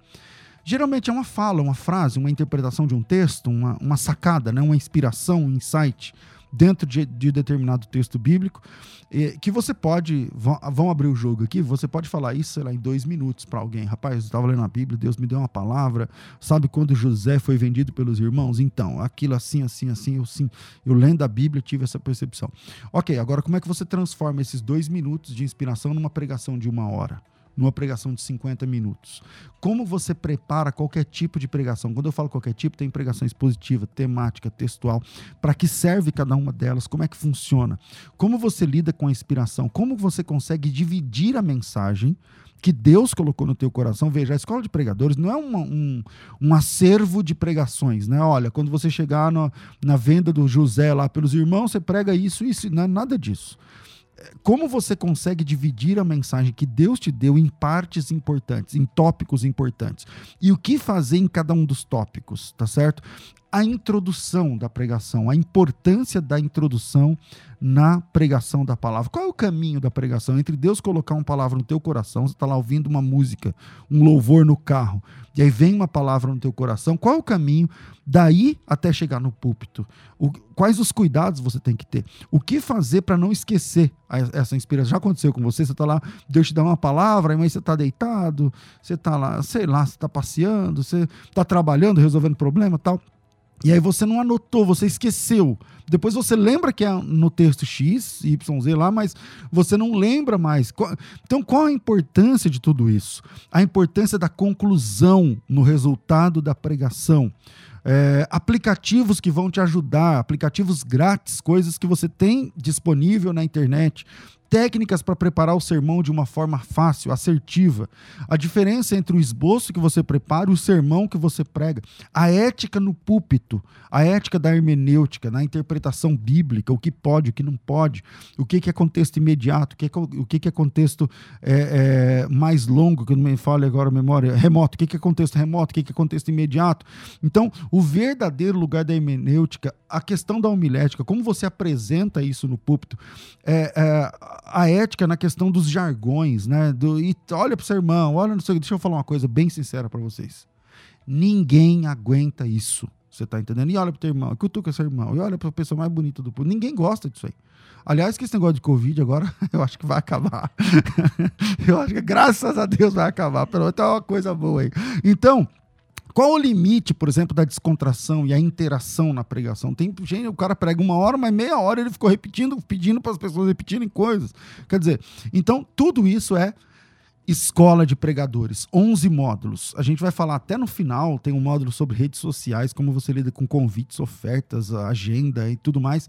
Geralmente é uma fala, uma frase, uma interpretação de um texto, uma, uma sacada, né? uma inspiração, um insight dentro de, de determinado texto bíblico, que você pode, vão, abrir o jogo aqui, você pode falar isso, sei lá, em dois minutos para alguém. Rapaz, eu estava lendo a Bíblia, Deus me deu uma palavra, sabe quando José foi vendido pelos irmãos? Então, aquilo assim, assim, assim, eu sim, eu lendo a Bíblia tive essa percepção. Ok, agora como é que você transforma esses dois minutos de inspiração numa pregação de uma hora? Numa pregação de 50 minutos. Como você prepara qualquer tipo de pregação? Quando eu falo qualquer tipo, tem pregação expositiva, temática, textual. Para que serve cada uma delas? Como é que funciona? Como você lida com a inspiração? Como você consegue dividir a mensagem que Deus colocou no teu coração. Veja, a escola de pregadores não é uma, um, um acervo de pregações, né? Olha, quando você chegar no, na venda do José lá pelos irmãos, você prega isso, isso, não é nada disso como você consegue dividir a mensagem que Deus te deu em partes importantes, em tópicos importantes. E o que fazer em cada um dos tópicos, tá certo? A introdução da pregação, a importância da introdução na pregação da palavra. Qual é o caminho da pregação? Entre Deus colocar uma palavra no teu coração, você está lá ouvindo uma música, um louvor no carro, e aí vem uma palavra no teu coração, qual é o caminho daí até chegar no púlpito? O, quais os cuidados você tem que ter? O que fazer para não esquecer a, essa inspiração? Já aconteceu com você? Você está lá, Deus te dá uma palavra, mas você está deitado, você está lá, sei lá, você está passeando, você está trabalhando, resolvendo problema tal e aí você não anotou, você esqueceu. Depois você lembra que é no texto X, Y, Z lá, mas você não lembra mais. Então, qual a importância de tudo isso? A importância da conclusão no resultado da pregação. É, aplicativos que vão te ajudar, aplicativos grátis, coisas que você tem disponível na internet técnicas para preparar o sermão de uma forma fácil, assertiva. A diferença entre o esboço que você prepara e o sermão que você prega. A ética no púlpito, a ética da hermenêutica, na interpretação bíblica, o que pode, o que não pode, o que, é contexto imediato, o que, é, que, é contexto é, é, mais longo, que não me fale agora a memória, remoto, o que, é contexto remoto, o que, é contexto imediato. Então, o verdadeiro lugar da hermenêutica, a questão da homilética, como você apresenta isso no púlpito, é, é a ética na questão dos jargões, né? Do, e olha para o seu irmão, olha no seu. Deixa eu falar uma coisa bem sincera para vocês. Ninguém aguenta isso Você tá entendendo? E olha pro teu irmão, cutuca seu irmão, e olha pra pessoa mais bonita do povo. Ninguém gosta disso aí. Aliás, que esse negócio de Covid agora, <laughs> eu acho que vai acabar. <laughs> eu acho que graças a Deus vai acabar. Pelo menos é uma coisa boa aí. Então, qual o limite, por exemplo, da descontração e a interação na pregação? Tem gente, o cara prega uma hora, mas meia hora ele ficou repetindo, pedindo para as pessoas repetirem coisas. Quer dizer, então tudo isso é escola de pregadores, 11 módulos. A gente vai falar até no final, tem um módulo sobre redes sociais, como você lida com convites, ofertas, agenda e tudo mais.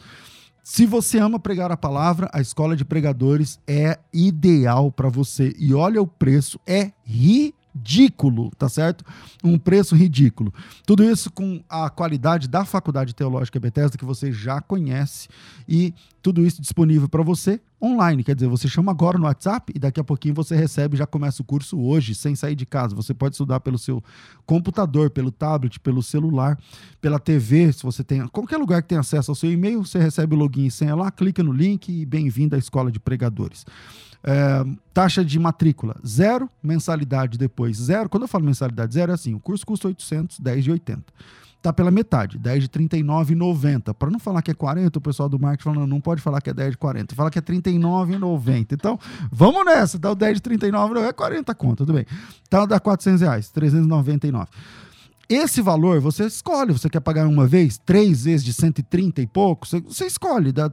Se você ama pregar a palavra, a escola de pregadores é ideal para você. E olha o preço, é ridículo ridículo, tá certo? Um preço ridículo. Tudo isso com a qualidade da Faculdade Teológica Bethesda que você já conhece e tudo isso disponível para você online, quer dizer, você chama agora no WhatsApp e daqui a pouquinho você recebe, já começa o curso hoje, sem sair de casa. Você pode estudar pelo seu computador, pelo tablet, pelo celular, pela TV, se você tem qualquer lugar que tenha acesso ao seu e-mail, você recebe o login e senha lá, clica no link e bem-vindo à Escola de Pregadores. É, taxa de matrícula, zero. Mensalidade depois, zero. Quando eu falo mensalidade zero, é assim: o curso custa 800, 10 de 80. Tá pela metade, 10 de 39,90. Para não falar que é 40, o pessoal do marketing falando, não pode falar que é 10 de 40, fala que é 39,90. Então, vamos nessa, dá o 10 de 39, é 40 conta, tudo bem. Então dá 400 reais, 399. Esse valor você escolhe. Você quer pagar uma vez, três vezes de 130 e pouco? Você, escolhe, dá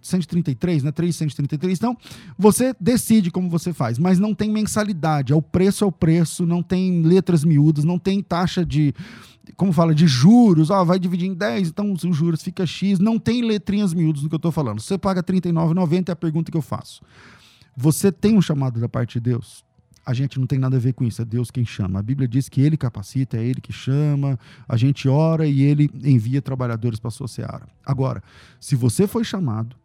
133, né? 333. Então, você decide como você faz, mas não tem mensalidade. É o preço é o preço, não tem letras miúdas, não tem taxa de. Como fala, de juros, ah, vai dividir em 10, então os juros fica X, não tem letrinhas miúdas no que eu estou falando. Você paga R$ 39,90 é a pergunta que eu faço. Você tem um chamado da parte de Deus? a gente não tem nada a ver com isso, é Deus quem chama. A Bíblia diz que ele capacita, é ele que chama, a gente ora e ele envia trabalhadores para a sua seara. Agora, se você foi chamado,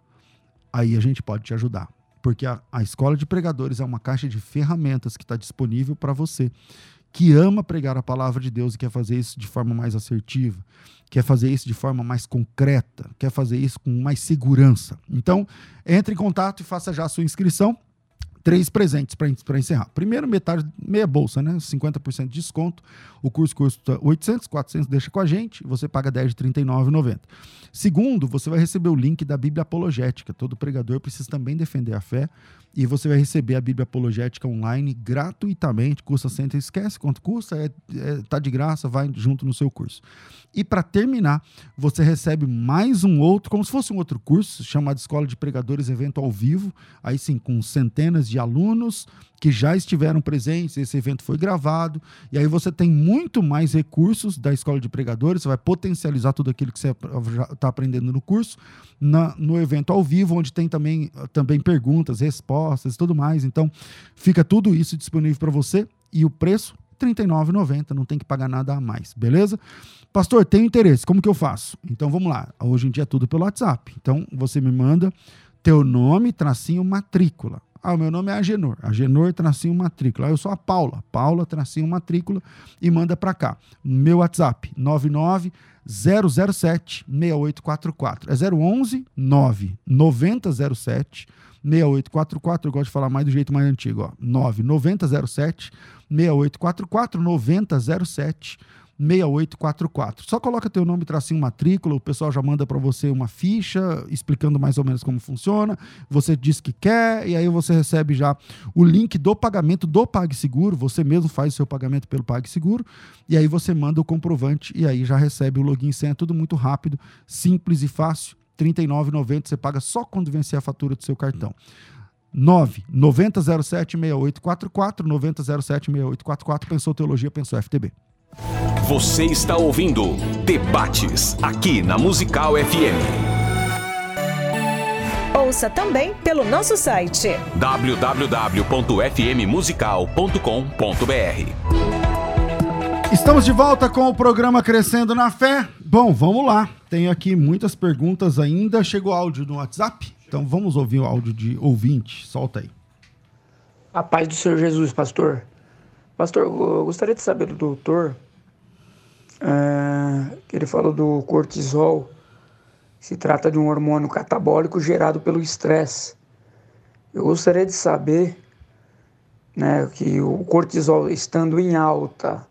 aí a gente pode te ajudar. Porque a, a escola de pregadores é uma caixa de ferramentas que está disponível para você que ama pregar a palavra de Deus e quer fazer isso de forma mais assertiva, quer fazer isso de forma mais concreta, quer fazer isso com mais segurança. Então, entre em contato e faça já a sua inscrição três presentes para encerrar. Primeiro, metade, meia bolsa, né? 50% de desconto. O curso custa 800, 400 deixa com a gente, você paga 10 de 39,90. Segundo, você vai receber o link da Bíblia Apologética. Todo pregador precisa também defender a fé e você vai receber a Bíblia Apologética online gratuitamente, custa 100, esquece quanto custa, é, é, tá de graça, vai junto no seu curso. E para terminar, você recebe mais um outro, como se fosse um outro curso, chamado Escola de Pregadores Evento ao Vivo, aí sim, com centenas de alunos que já estiveram presentes, esse evento foi gravado, e aí você tem muito mais recursos da Escola de Pregadores, você vai potencializar tudo aquilo que você está aprendendo no curso, na, no evento ao vivo, onde tem também, também perguntas, respostas e tudo mais. Então, fica tudo isso disponível para você, e o preço R$ 39,90, não tem que pagar nada a mais, beleza? Pastor, tenho interesse, como que eu faço? Então vamos lá, hoje em dia é tudo pelo WhatsApp. Então você me manda teu nome, tracinho, matrícula. Ah, o meu nome é Agenor. Agenor, tracinho, matrícula. Ah, eu sou a Paula. Paula, tracinho, matrícula. E manda para cá. Meu WhatsApp, 99 007 6844. É 011 9 9007 6844. Eu gosto de falar mais do jeito mais antigo, ó. 9 9007 6844 9007 6844. Só coloca teu nome, tracinho, matrícula, o pessoal já manda para você uma ficha explicando mais ou menos como funciona. Você diz que quer e aí você recebe já o link do pagamento do PagSeguro. Você mesmo faz o seu pagamento pelo PagSeguro e aí você manda o comprovante e aí já recebe o login e senha. Tudo muito rápido, simples e fácil. R$ 39,90 você paga só quando vencer a fatura do seu cartão. 9 9007 6844 9007 6844 pensou teologia, pensou FTB. Você está ouvindo Debates aqui na Musical FM. Ouça também pelo nosso site www.fmmusical.com.br. Estamos de volta com o programa Crescendo na Fé. Bom, vamos lá. Tem aqui muitas perguntas ainda. Chegou áudio no WhatsApp? Então vamos ouvir o áudio de ouvinte. Solta aí. A paz do Senhor Jesus, pastor. Pastor, eu gostaria de saber do doutor é, ele falou do cortisol. Se trata de um hormônio catabólico gerado pelo estresse. Eu gostaria de saber né, que o cortisol estando em alta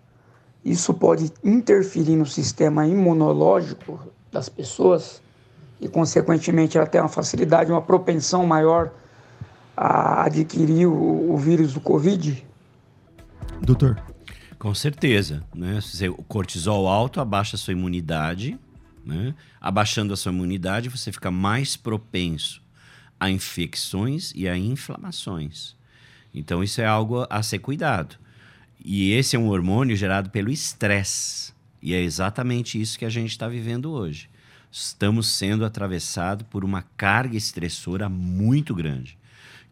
isso pode interferir no sistema imunológico das pessoas e, consequentemente, ela tem uma facilidade, uma propensão maior a adquirir o, o vírus do Covid? Doutor. Com certeza. Né? O cortisol alto abaixa a sua imunidade. Né? Abaixando a sua imunidade, você fica mais propenso a infecções e a inflamações. Então, isso é algo a ser cuidado. E esse é um hormônio gerado pelo estresse. E é exatamente isso que a gente está vivendo hoje. Estamos sendo atravessados por uma carga estressora muito grande,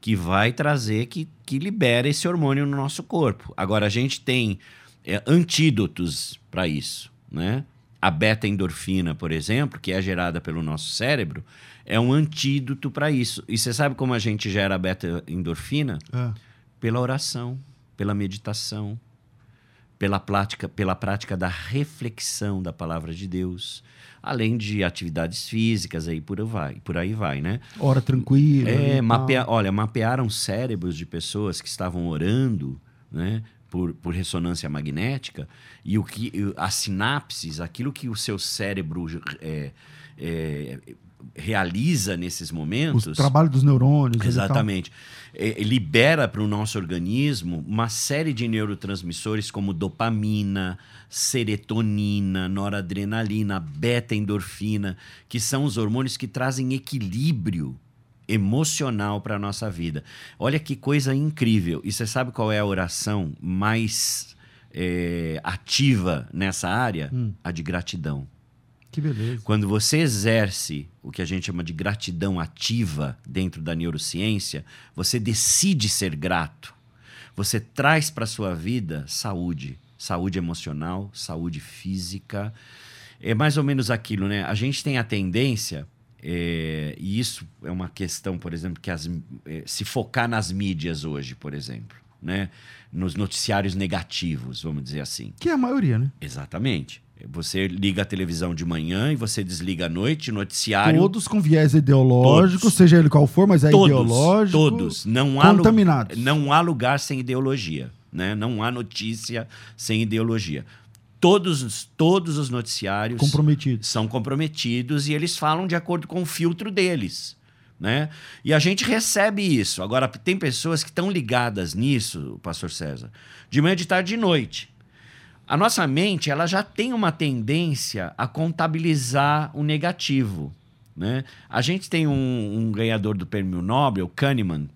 que vai trazer, que, que libera esse hormônio no nosso corpo. Agora, a gente tem é, antídotos para isso, né? A beta-endorfina, por exemplo, que é gerada pelo nosso cérebro, é um antídoto para isso. E você sabe como a gente gera a beta-endorfina? É. Pela oração, pela meditação, pela prática, pela prática da reflexão da palavra de Deus, além de atividades físicas aí por aí vai, por aí vai, né? Hora tranquila. É, mapea, olha, mapearam cérebros de pessoas que estavam orando, né? Por, por ressonância magnética e o que as sinapses, aquilo que o seu cérebro é, é, realiza nesses momentos. O trabalho dos neurônios. Exatamente. É, libera para o nosso organismo uma série de neurotransmissores como dopamina, serotonina, noradrenalina, beta-endorfina, que são os hormônios que trazem equilíbrio emocional para a nossa vida. Olha que coisa incrível. E você sabe qual é a oração mais é, ativa nessa área? Hum. A de gratidão. Que beleza. Quando você exerce o que a gente chama de gratidão ativa dentro da neurociência, você decide ser grato. Você traz para sua vida saúde, saúde emocional, saúde física. É mais ou menos aquilo, né? A gente tem a tendência, é, e isso é uma questão, por exemplo, que as, é, se focar nas mídias hoje, por exemplo, né? Nos noticiários negativos, vamos dizer assim. Que é a maioria, né? Exatamente. Você liga a televisão de manhã e você desliga à noite, noticiário. Todos com viés ideológico, Todos. seja ele qual for, mas é todos, ideológico. Todos. Não há, Contaminados. não há lugar sem ideologia. Né? Não há notícia sem ideologia. Todos, todos os noticiários Comprometidos. são comprometidos e eles falam de acordo com o filtro deles. Né? E a gente recebe isso. Agora, tem pessoas que estão ligadas nisso, pastor César, de manhã, de tarde e de noite. A nossa mente ela já tem uma tendência a contabilizar o negativo. Né? A gente tem um, um ganhador do prêmio Nobel, Kahneman.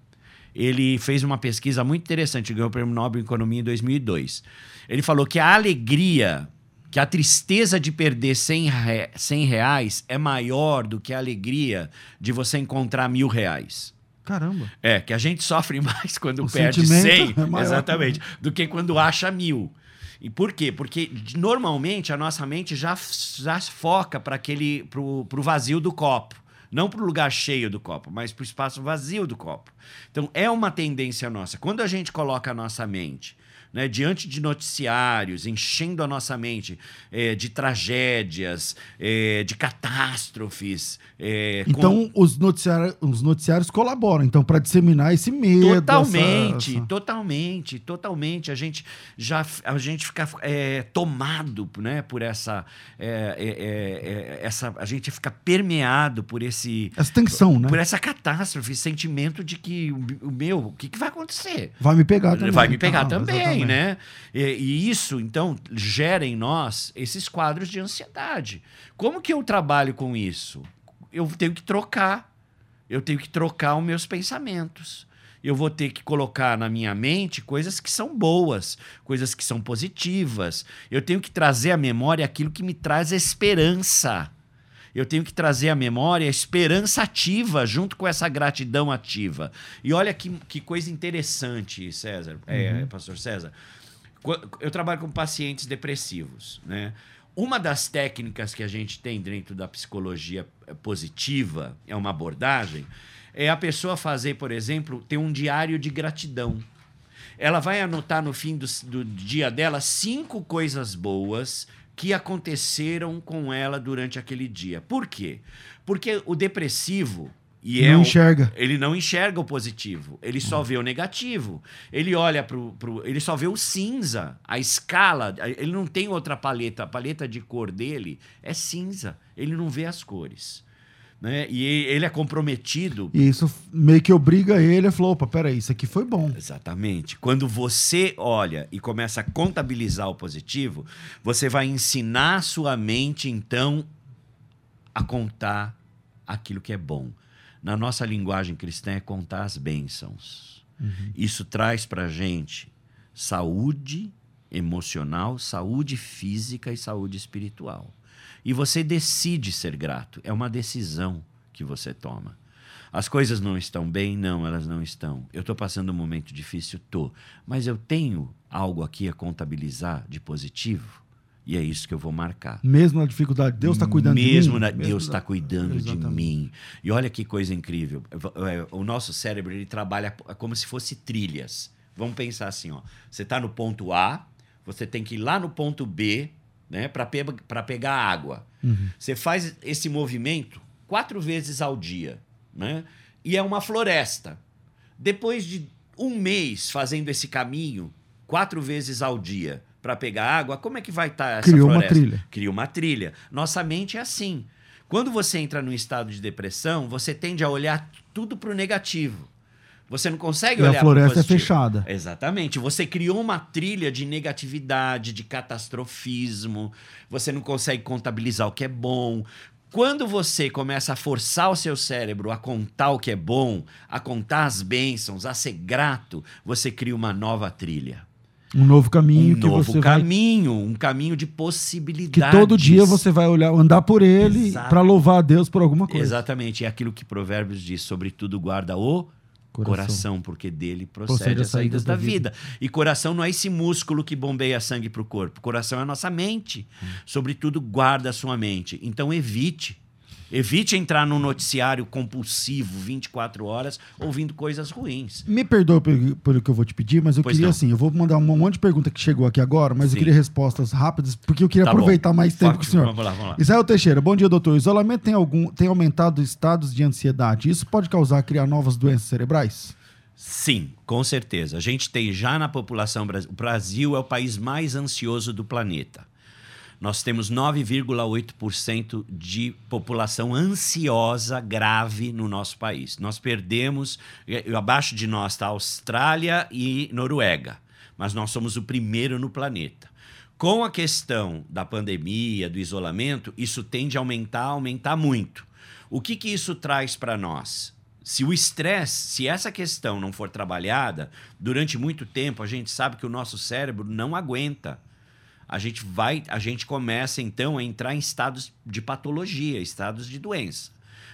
Ele fez uma pesquisa muito interessante, ganhou o prêmio Nobel em Economia em 2002. Ele falou que a alegria, que a tristeza de perder 100, re- 100 reais é maior do que a alegria de você encontrar mil reais. Caramba. É, que a gente sofre <laughs> mais quando O perde sentimento 100, é maior. exatamente, do que quando acha mil. E por quê? Porque normalmente a nossa mente já, já foca para aquele pro, pro vazio do copo. Não para o lugar cheio do copo, mas para o espaço vazio do copo. Então é uma tendência nossa. Quando a gente coloca a nossa mente né, diante de noticiários, enchendo a nossa mente eh, de tragédias, eh, de catástrofes. com- Então, os, noticiários, os noticiários colaboram, então, para disseminar esse medo. Totalmente, essa- essa- totalmente, totalmente. A gente já a gente fica é, tomado, né, por essa, é, é, é, é, essa, a gente fica permeado por esse, Essa tensão, né? por essa catástrofe, sentimento de que o, meu, o que, que vai acontecer? Vai me pegar também. Vai me pegar Tá, também. Né? E, e isso, então, gera em nós esses quadros de ansiedade. Como que eu trabalho com isso? Eu tenho que trocar. Eu tenho que trocar os meus pensamentos. Eu vou ter que colocar na minha mente coisas que são boas, coisas que são positivas. Eu tenho que trazer à memória aquilo que me traz esperança. Eu tenho que trazer à memória a esperança ativa junto com essa gratidão ativa. E olha que, que coisa interessante, César, é, pastor César. Eu trabalho com pacientes depressivos, né? Uma das técnicas que a gente tem dentro da psicologia eh, positiva, é uma abordagem, é a pessoa fazer, por exemplo, ter um diário de gratidão. Ela vai anotar no fim do, do dia dela cinco coisas boas que aconteceram com ela durante aquele dia. Por quê? Porque o depressivo, E Não é um- enxerga. ele não enxerga o positivo, ele só vê o negativo. Ele olha pro, pro. Ele só vê o cinza, a escala. Ele não tem outra paleta. A paleta de cor dele é cinza. Ele não vê as cores. Né? E ele é comprometido. E isso meio que obriga ele a falar: opa, peraí, isso aqui foi bom. Exatamente. Quando você olha e começa a contabilizar o positivo, você vai ensinar a sua mente, então, a contar aquilo que é bom. Na nossa linguagem cristã é contar as bênçãos. Isso traz para gente saúde emocional, saúde física e saúde espiritual. E você decide ser grato. É uma decisão que você toma. As coisas não estão bem? Não, elas não estão. Eu estou passando um momento difícil? Tô. Mas eu tenho algo aqui a contabilizar de positivo? E é isso que eu vou marcar. Mesmo na dificuldade, Deus está cuidando Mesmo de mim. na- Mesmo Deus está cuidando de Exatamente. mim. E olha que coisa incrível. É, O nosso cérebro ele trabalha como se fosse trilhas. Vamos pensar assim, ó. Você está no ponto A, você tem que ir lá no ponto B, né, para pe pegar água. Uhum. Você faz esse movimento quatro vezes ao dia, né? E é uma floresta. Depois de um mês fazendo esse caminho quatro vezes ao dia para pegar água, como é que vai estar essa Criou uma floresta? trilha. Cria uma trilha. Nossa mente é assim. Quando você entra num estado de depressão, você tende a olhar tudo para o negativo. Você não consegue E a olhar pro floresta é fechada. Exatamente. Você criou uma trilha de negatividade, de catastrofismo. Você não consegue contabilizar o que é bom. Quando você começa a forçar o seu cérebro a contar o que é bom, a contar as bênçãos, a ser grato, você cria uma nova trilha. Um novo caminho um que novo você vai caminho, um caminho de que possibilidades. todo dia você vai olhar, andar por ele para louvar a Deus por alguma coisa. Exatamente, é aquilo que Provérbios diz, sobretudo guarda o Coração. coração, porque dele Procede procede as as saídas saídas da da vida. vida. E coração não é esse músculo que bombeia sangue para o corpo. Coração é a nossa mente. Hum. Sobretudo, guarda a sua mente. Então, evite. Evite entrar num noticiário compulsivo 24 horas ouvindo coisas ruins. Me perdoa pelo, pelo que eu vou te pedir, mas eu Pois queria não. assim, eu vou mandar um monte de pergunta que chegou aqui agora, mas Sim. eu queria respostas rápidas, porque eu queria Tá aproveitar bom. mais tempo com o senhor. Vamos lá, vamos lá. Israel Teixeira, bom dia, doutor. O isolamento tem, algum, tem aumentado estados de ansiedade. Isso pode causar criar novas doenças cerebrais? Sim, com certeza. A gente tem já na população brasileira. O Brasil é o país mais ansioso do planeta. Nós temos 9,8% de população ansiosa grave no nosso país. Nós perdemos, eh, abaixo de nós está Austrália e Noruega, mas nós somos o primeiro no planeta. Com a questão da pandemia, do isolamento, isso tende a aumentar, aumentar muito. O que, que isso traz para nós? Se o estresse, se essa questão não for trabalhada, durante muito tempo a gente sabe que o nosso cérebro não aguenta. A gente vai, a gente começa então a entrar em estados de patologia, estados de doença.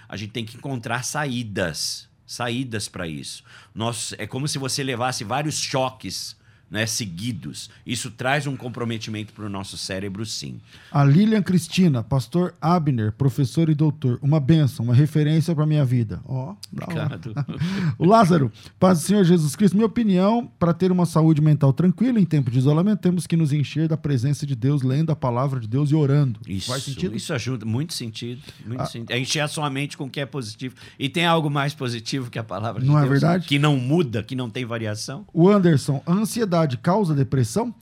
A gente tem que encontrar saídas, saídas para isso. Nós, é como se você levasse vários choques né, seguidos. Isso traz um comprometimento para o nosso cérebro, sim. A Lilian Cristina, pastor Abner, professor e doutor. Uma bênção, uma referência para minha vida. Ó, hora. Obrigado. <laughs> O Lázaro, paz do Senhor Jesus Cristo. Minha opinião, para ter uma saúde mental tranquila em tempo de isolamento, temos que nos encher da presença de Deus, lendo a palavra de Deus e orando. Isso, Faz sentido? Isso ajuda, muito sentido. Muito Ah. sentido. É encher a sua mente com o que é positivo. E tem algo mais positivo que a palavra de Não é Deus? verdade? Que não muda, que não tem variação? O Anderson, a ansiedade causa depressão?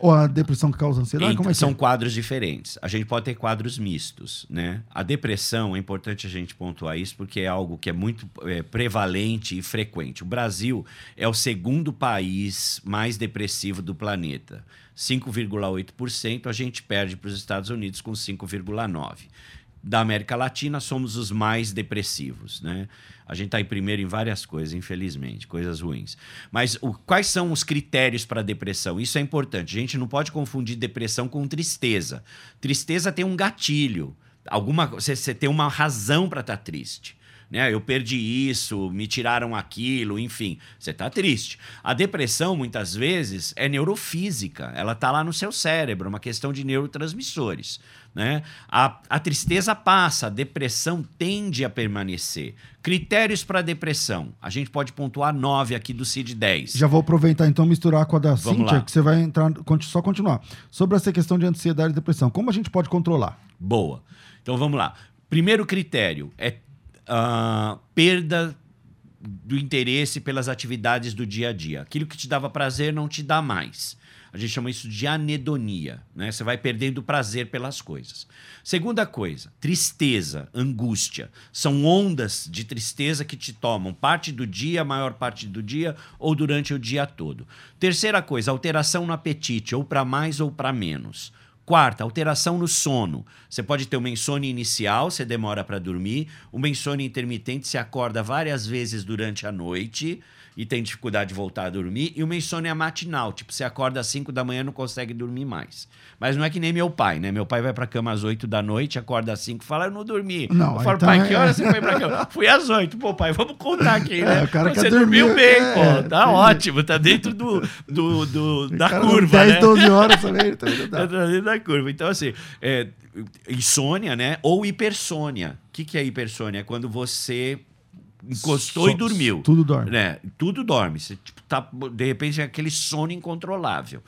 Ou a depressão que causa ansiedade? Então, Como é que são é? quadros diferentes. A gente pode ter quadros mistos, né? A depressão, é importante a gente pontuar isso, porque é algo que é muito é, prevalente e frequente. O Brasil é o segundo país mais depressivo do planeta. 5,8%, a gente perde para os Estados Unidos com 5,9%. Da América Latina, somos os mais depressivos, né? A gente está em primeiro em várias coisas, infelizmente, coisas ruins. Mas o- quais são os critérios para depressão? Isso é importante. A gente não pode confundir depressão com tristeza. Tristeza tem um gatilho. Alguma, você, você tem uma razão para estar triste. Né? Eu perdi isso, me tiraram aquilo, enfim, você está triste. A depressão, muitas vezes, é neurofísica, ela está lá no seu cérebro, é uma questão de neurotransmissores. Né? A, a tristeza passa, a depressão tende a permanecer. Critérios para depressão. A gente pode pontuar nove aqui do CID-10. Já vou aproveitar então misturar com a da Vamos Cíntia, lá. que você vai entrar, só continuar. Sobre essa questão de ansiedade e depressão, como a gente pode controlar? Boa. Então vamos lá. Primeiro critério é ah, perda do interesse pelas atividades do dia a dia. Aquilo que te dava prazer não te dá mais. A gente chama isso de anedonia, né? Você vai perdendo prazer pelas coisas. Segunda coisa, tristeza, angústia. São ondas de tristeza que te tomam parte do dia, maior parte do dia ou durante o dia todo. Terceira coisa, alteração no apetite, ou para mais ou para menos. Quarta, alteração no sono. Você pode ter uma insônia inicial, você demora para dormir, uma insônia intermitente, você acorda várias vezes durante a noite e tem dificuldade de voltar a dormir, e uma insônia matinal, tipo, você acorda às 5 da manhã e não consegue dormir mais. Mas não é que nem meu pai, né? Meu pai vai pra cama às 8 da noite, acorda às 5 e fala, eu não dormi. Não, eu falo, então pai, é- que hora você foi pra cama? <laughs> Fui às 8. Pô, pai, vamos contar aqui, né? É, o cara você dormir, dormiu bem, é, pô. Tá entendi. ótimo, tá dentro do, do, do- <laughs> da curva, 10, né? 12 horas também. <laughs> Tá dentro da curva. Então, assim, é, insônia, né? Ou hipersônia. O que, que é hipersônia? É quando você encostou Só- e dormiu. tudo dorme. Né? Tudo dorme. Você, tipo, tá, de repente, é aquele sono incontrolável.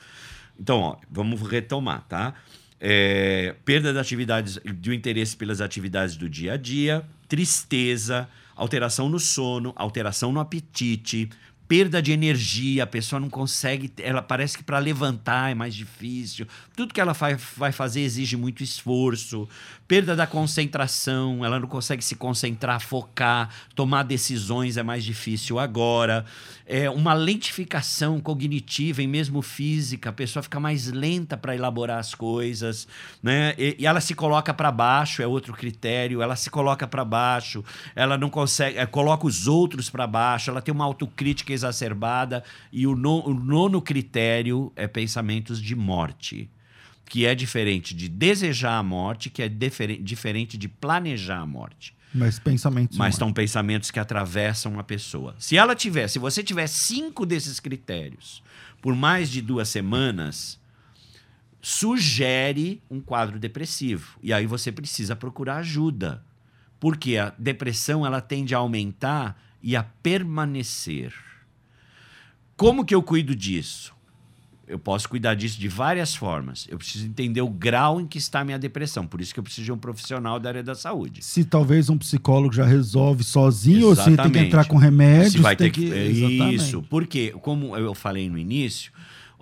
Então, ó, vamos retomar, tá? É, perda das atividades, do interesse pelas atividades do dia a dia, tristeza, alteração no sono, alteração no apetite, perda de energia, a pessoa não consegue, ela parece que para levantar é mais difícil. Tudo que ela vai, vai fazer exige muito esforço, perda da concentração, ela não consegue se concentrar, focar, tomar decisões é mais difícil agora. É uma lentificação cognitiva e mesmo física, a pessoa fica mais lenta para elaborar as coisas, né? E, e ela se coloca para baixo, é outro critério, ela se coloca para baixo, ela não consegue, é, coloca os outros para baixo, ela tem uma autocrítica exacerbada e o, no- o nono critério é pensamentos de morte que é diferente de desejar a morte, que é difere- diferente de planejar a morte. Mas pensamentos. Mas são pensamentos que atravessam a pessoa. Se ela tiver, se você tiver cinco desses critérios por mais de duas semanas, sugere um quadro depressivo. E aí você precisa procurar ajuda. Porque a depressão ela tende a aumentar e a permanecer. Como que eu cuido disso? Eu posso cuidar disso de várias formas. Eu preciso entender o grau em que está a minha depressão. Por isso que eu preciso de um profissional da área da saúde. Se talvez um psicólogo já resolve sozinho ou se tem que Exatamente. entrar com remédios. Se vai ter que. Exatamente. Isso. Porque, como eu falei no início,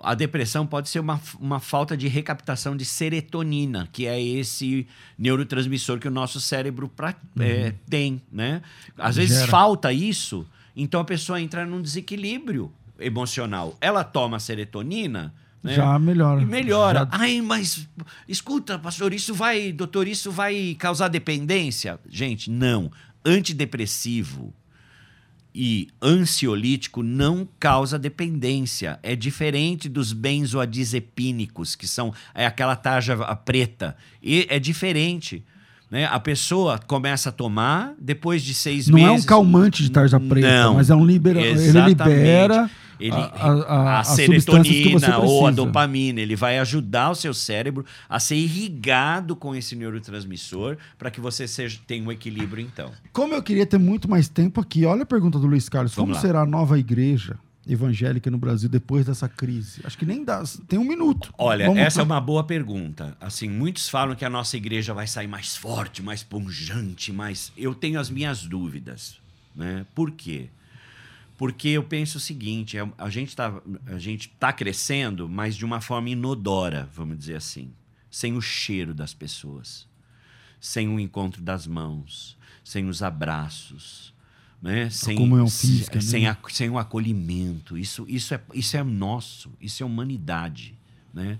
a depressão pode ser uma, uma falta de recaptação de serotonina, que é esse neurotransmissor que o nosso cérebro pra- é, tem, né? Às vezes Gera. falta isso, então a pessoa entra num desequilíbrio emocional. Ela toma serotonina, né? Já melhora. E melhora. Já- Ai, mas escuta, pastor, isso vai, doutor, isso vai causar dependência? Gente, não. Antidepressivo e ansiolítico não causa dependência. É diferente dos benzoadizepínicos, que são é aquela tarja preta. E é diferente. Né? A pessoa começa a tomar, depois de seis Não meses. é um calmante de tarja preta, Não. mas é um libera... ele libera Ele- a, a, a, a, serotonina ou a dopamina, ele vai ajudar o seu cérebro a ser irrigado com esse neurotransmissor para que você seja, tenha um equilíbrio então. Como eu queria ter muito mais tempo aqui, olha a pergunta do Luiz Carlos. Vamos Como lá. será a nova igreja evangélica no Brasil depois dessa crise? Acho que nem dá. Tem um minuto. Olha, Vamos- essa é uma boa pergunta. Assim, muitos falam que a nossa igreja vai sair mais forte, mais pungente, mais. Eu tenho as minhas dúvidas, né? Por quê? Porque eu penso o seguinte: é- a gente está a gente tá crescendo, mas de uma forma inodora, vamos dizer assim, sem o cheiro das pessoas, sem o encontro das mãos, sem os abraços, né? Sem se- física, né? sem, a- sem o acolhimento. Isso, isso, é, isso é nosso, isso é humanidade. Né?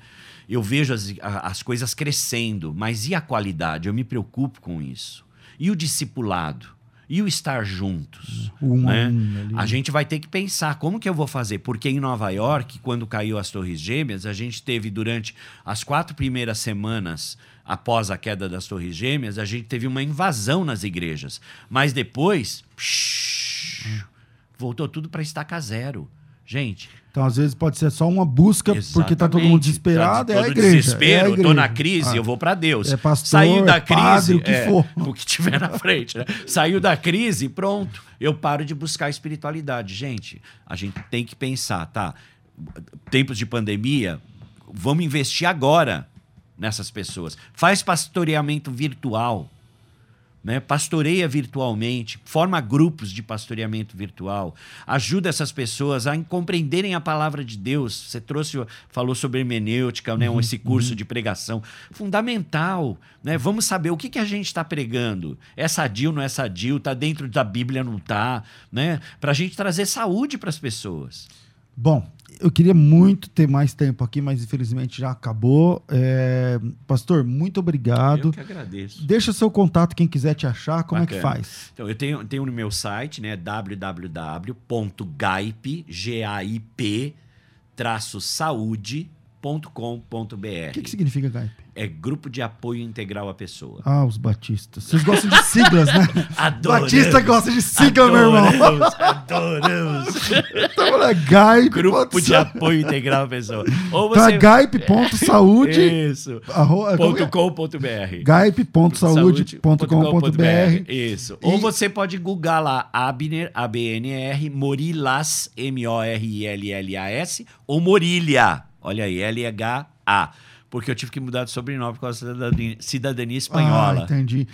Eu vejo as, as coisas crescendo, mas e a qualidade? Eu me preocupo com isso. E o discipulado? E o estar juntos? Um a né? um. A gente vai ter que pensar como que eu vou fazer, porque em Nova York, quando caiu as Torres Gêmeas, a gente teve durante as quatro primeiras semanas após a queda das Torres Gêmeas, a gente teve uma invasão nas igrejas, mas depois psh, voltou tudo para estaca zero, gente. Então, às vezes, pode ser só uma busca, porque tá todo mundo Exatamente. desesperado. Tá é a todo igreja. desespero, é a eu tô igreja. na crise, Ah. eu vou para Deus. É pastor, Saiu da é padre, crise, o que é, for. <laughs> o que tiver na frente, né? Saiu da crise, pronto. Eu paro de buscar espiritualidade. Gente, a gente tem que pensar, tá? Tempos de pandemia, vamos investir agora nessas pessoas. Faz pastoreamento virtual. Né? pastoreia virtualmente, forma grupos de pastoreamento virtual, ajuda essas pessoas a compreenderem a palavra de Deus. Você trouxe, falou sobre hermenêutica, né? esse curso de pregação, fundamental. Né? Vamos saber o que, que a gente está pregando. É sadio, não é sadio? Está dentro da Bíblia, não está? Né? Para a gente trazer saúde para as pessoas. Bom, eu queria muito ter mais tempo aqui, mas infelizmente já acabou. É, pastor, muito obrigado. Eu que agradeço. Deixa seu contato, quem quiser te achar, como Bacana. é que faz? Então, eu tenho, tenho no meu site, né, www.gaip, G-A-I-P, traço saúde.com.br. O que, que significa GAIP? É Grupo de Apoio Integral à Pessoa. Ah, os batistas. Vocês gostam de siglas, né? <laughs> Adoramos. Batista gosta de sigla, meu irmão. Adoramos, <laughs> olha, GAIP. <laughs> Grupo de Apoio Integral à Pessoa. Ou Então você... é gaipe.saúde. Isso. arro- é? Ponto com ponto br. gaipe.saúde.com.br. Isso. E- Ou você pode googar lá Abner, A-B-N-R, Morilas, M-O-R-I-L-L-A-S, ou Morília. Olha aí, L-H-A. Porque eu tive que mudar de sobrenome por causa da cidadania, Ah, espanhola. entendi.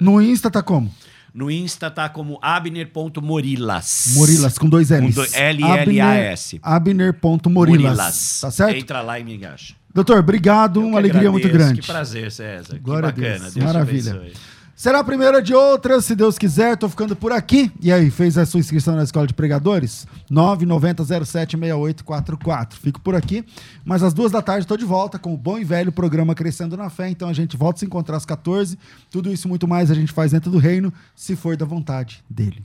No Insta tá como? No Insta tá como abner.morilas. Morilas, com dois L's. Com L-L-A-S. Abner- Abner.morilas. Tá certo? Entra lá e me acha. Doutor, obrigado. Eu Uma alegria muito agradeço. grande. Que prazer, César. Glória que a bacana. Deus. Deus te Maravilha. abençoe. Será a primeira de outras, se Deus quiser. Tô ficando por aqui. E aí, fez a sua inscrição na Escola de Pregadores? 990076844. Fico por aqui. Mas às duas da tarde estou de volta com o bom e velho programa Crescendo na Fé. Então a gente volta a se encontrar às 14. Tudo isso e muito mais a gente faz dentro do reino, se for da vontade dele.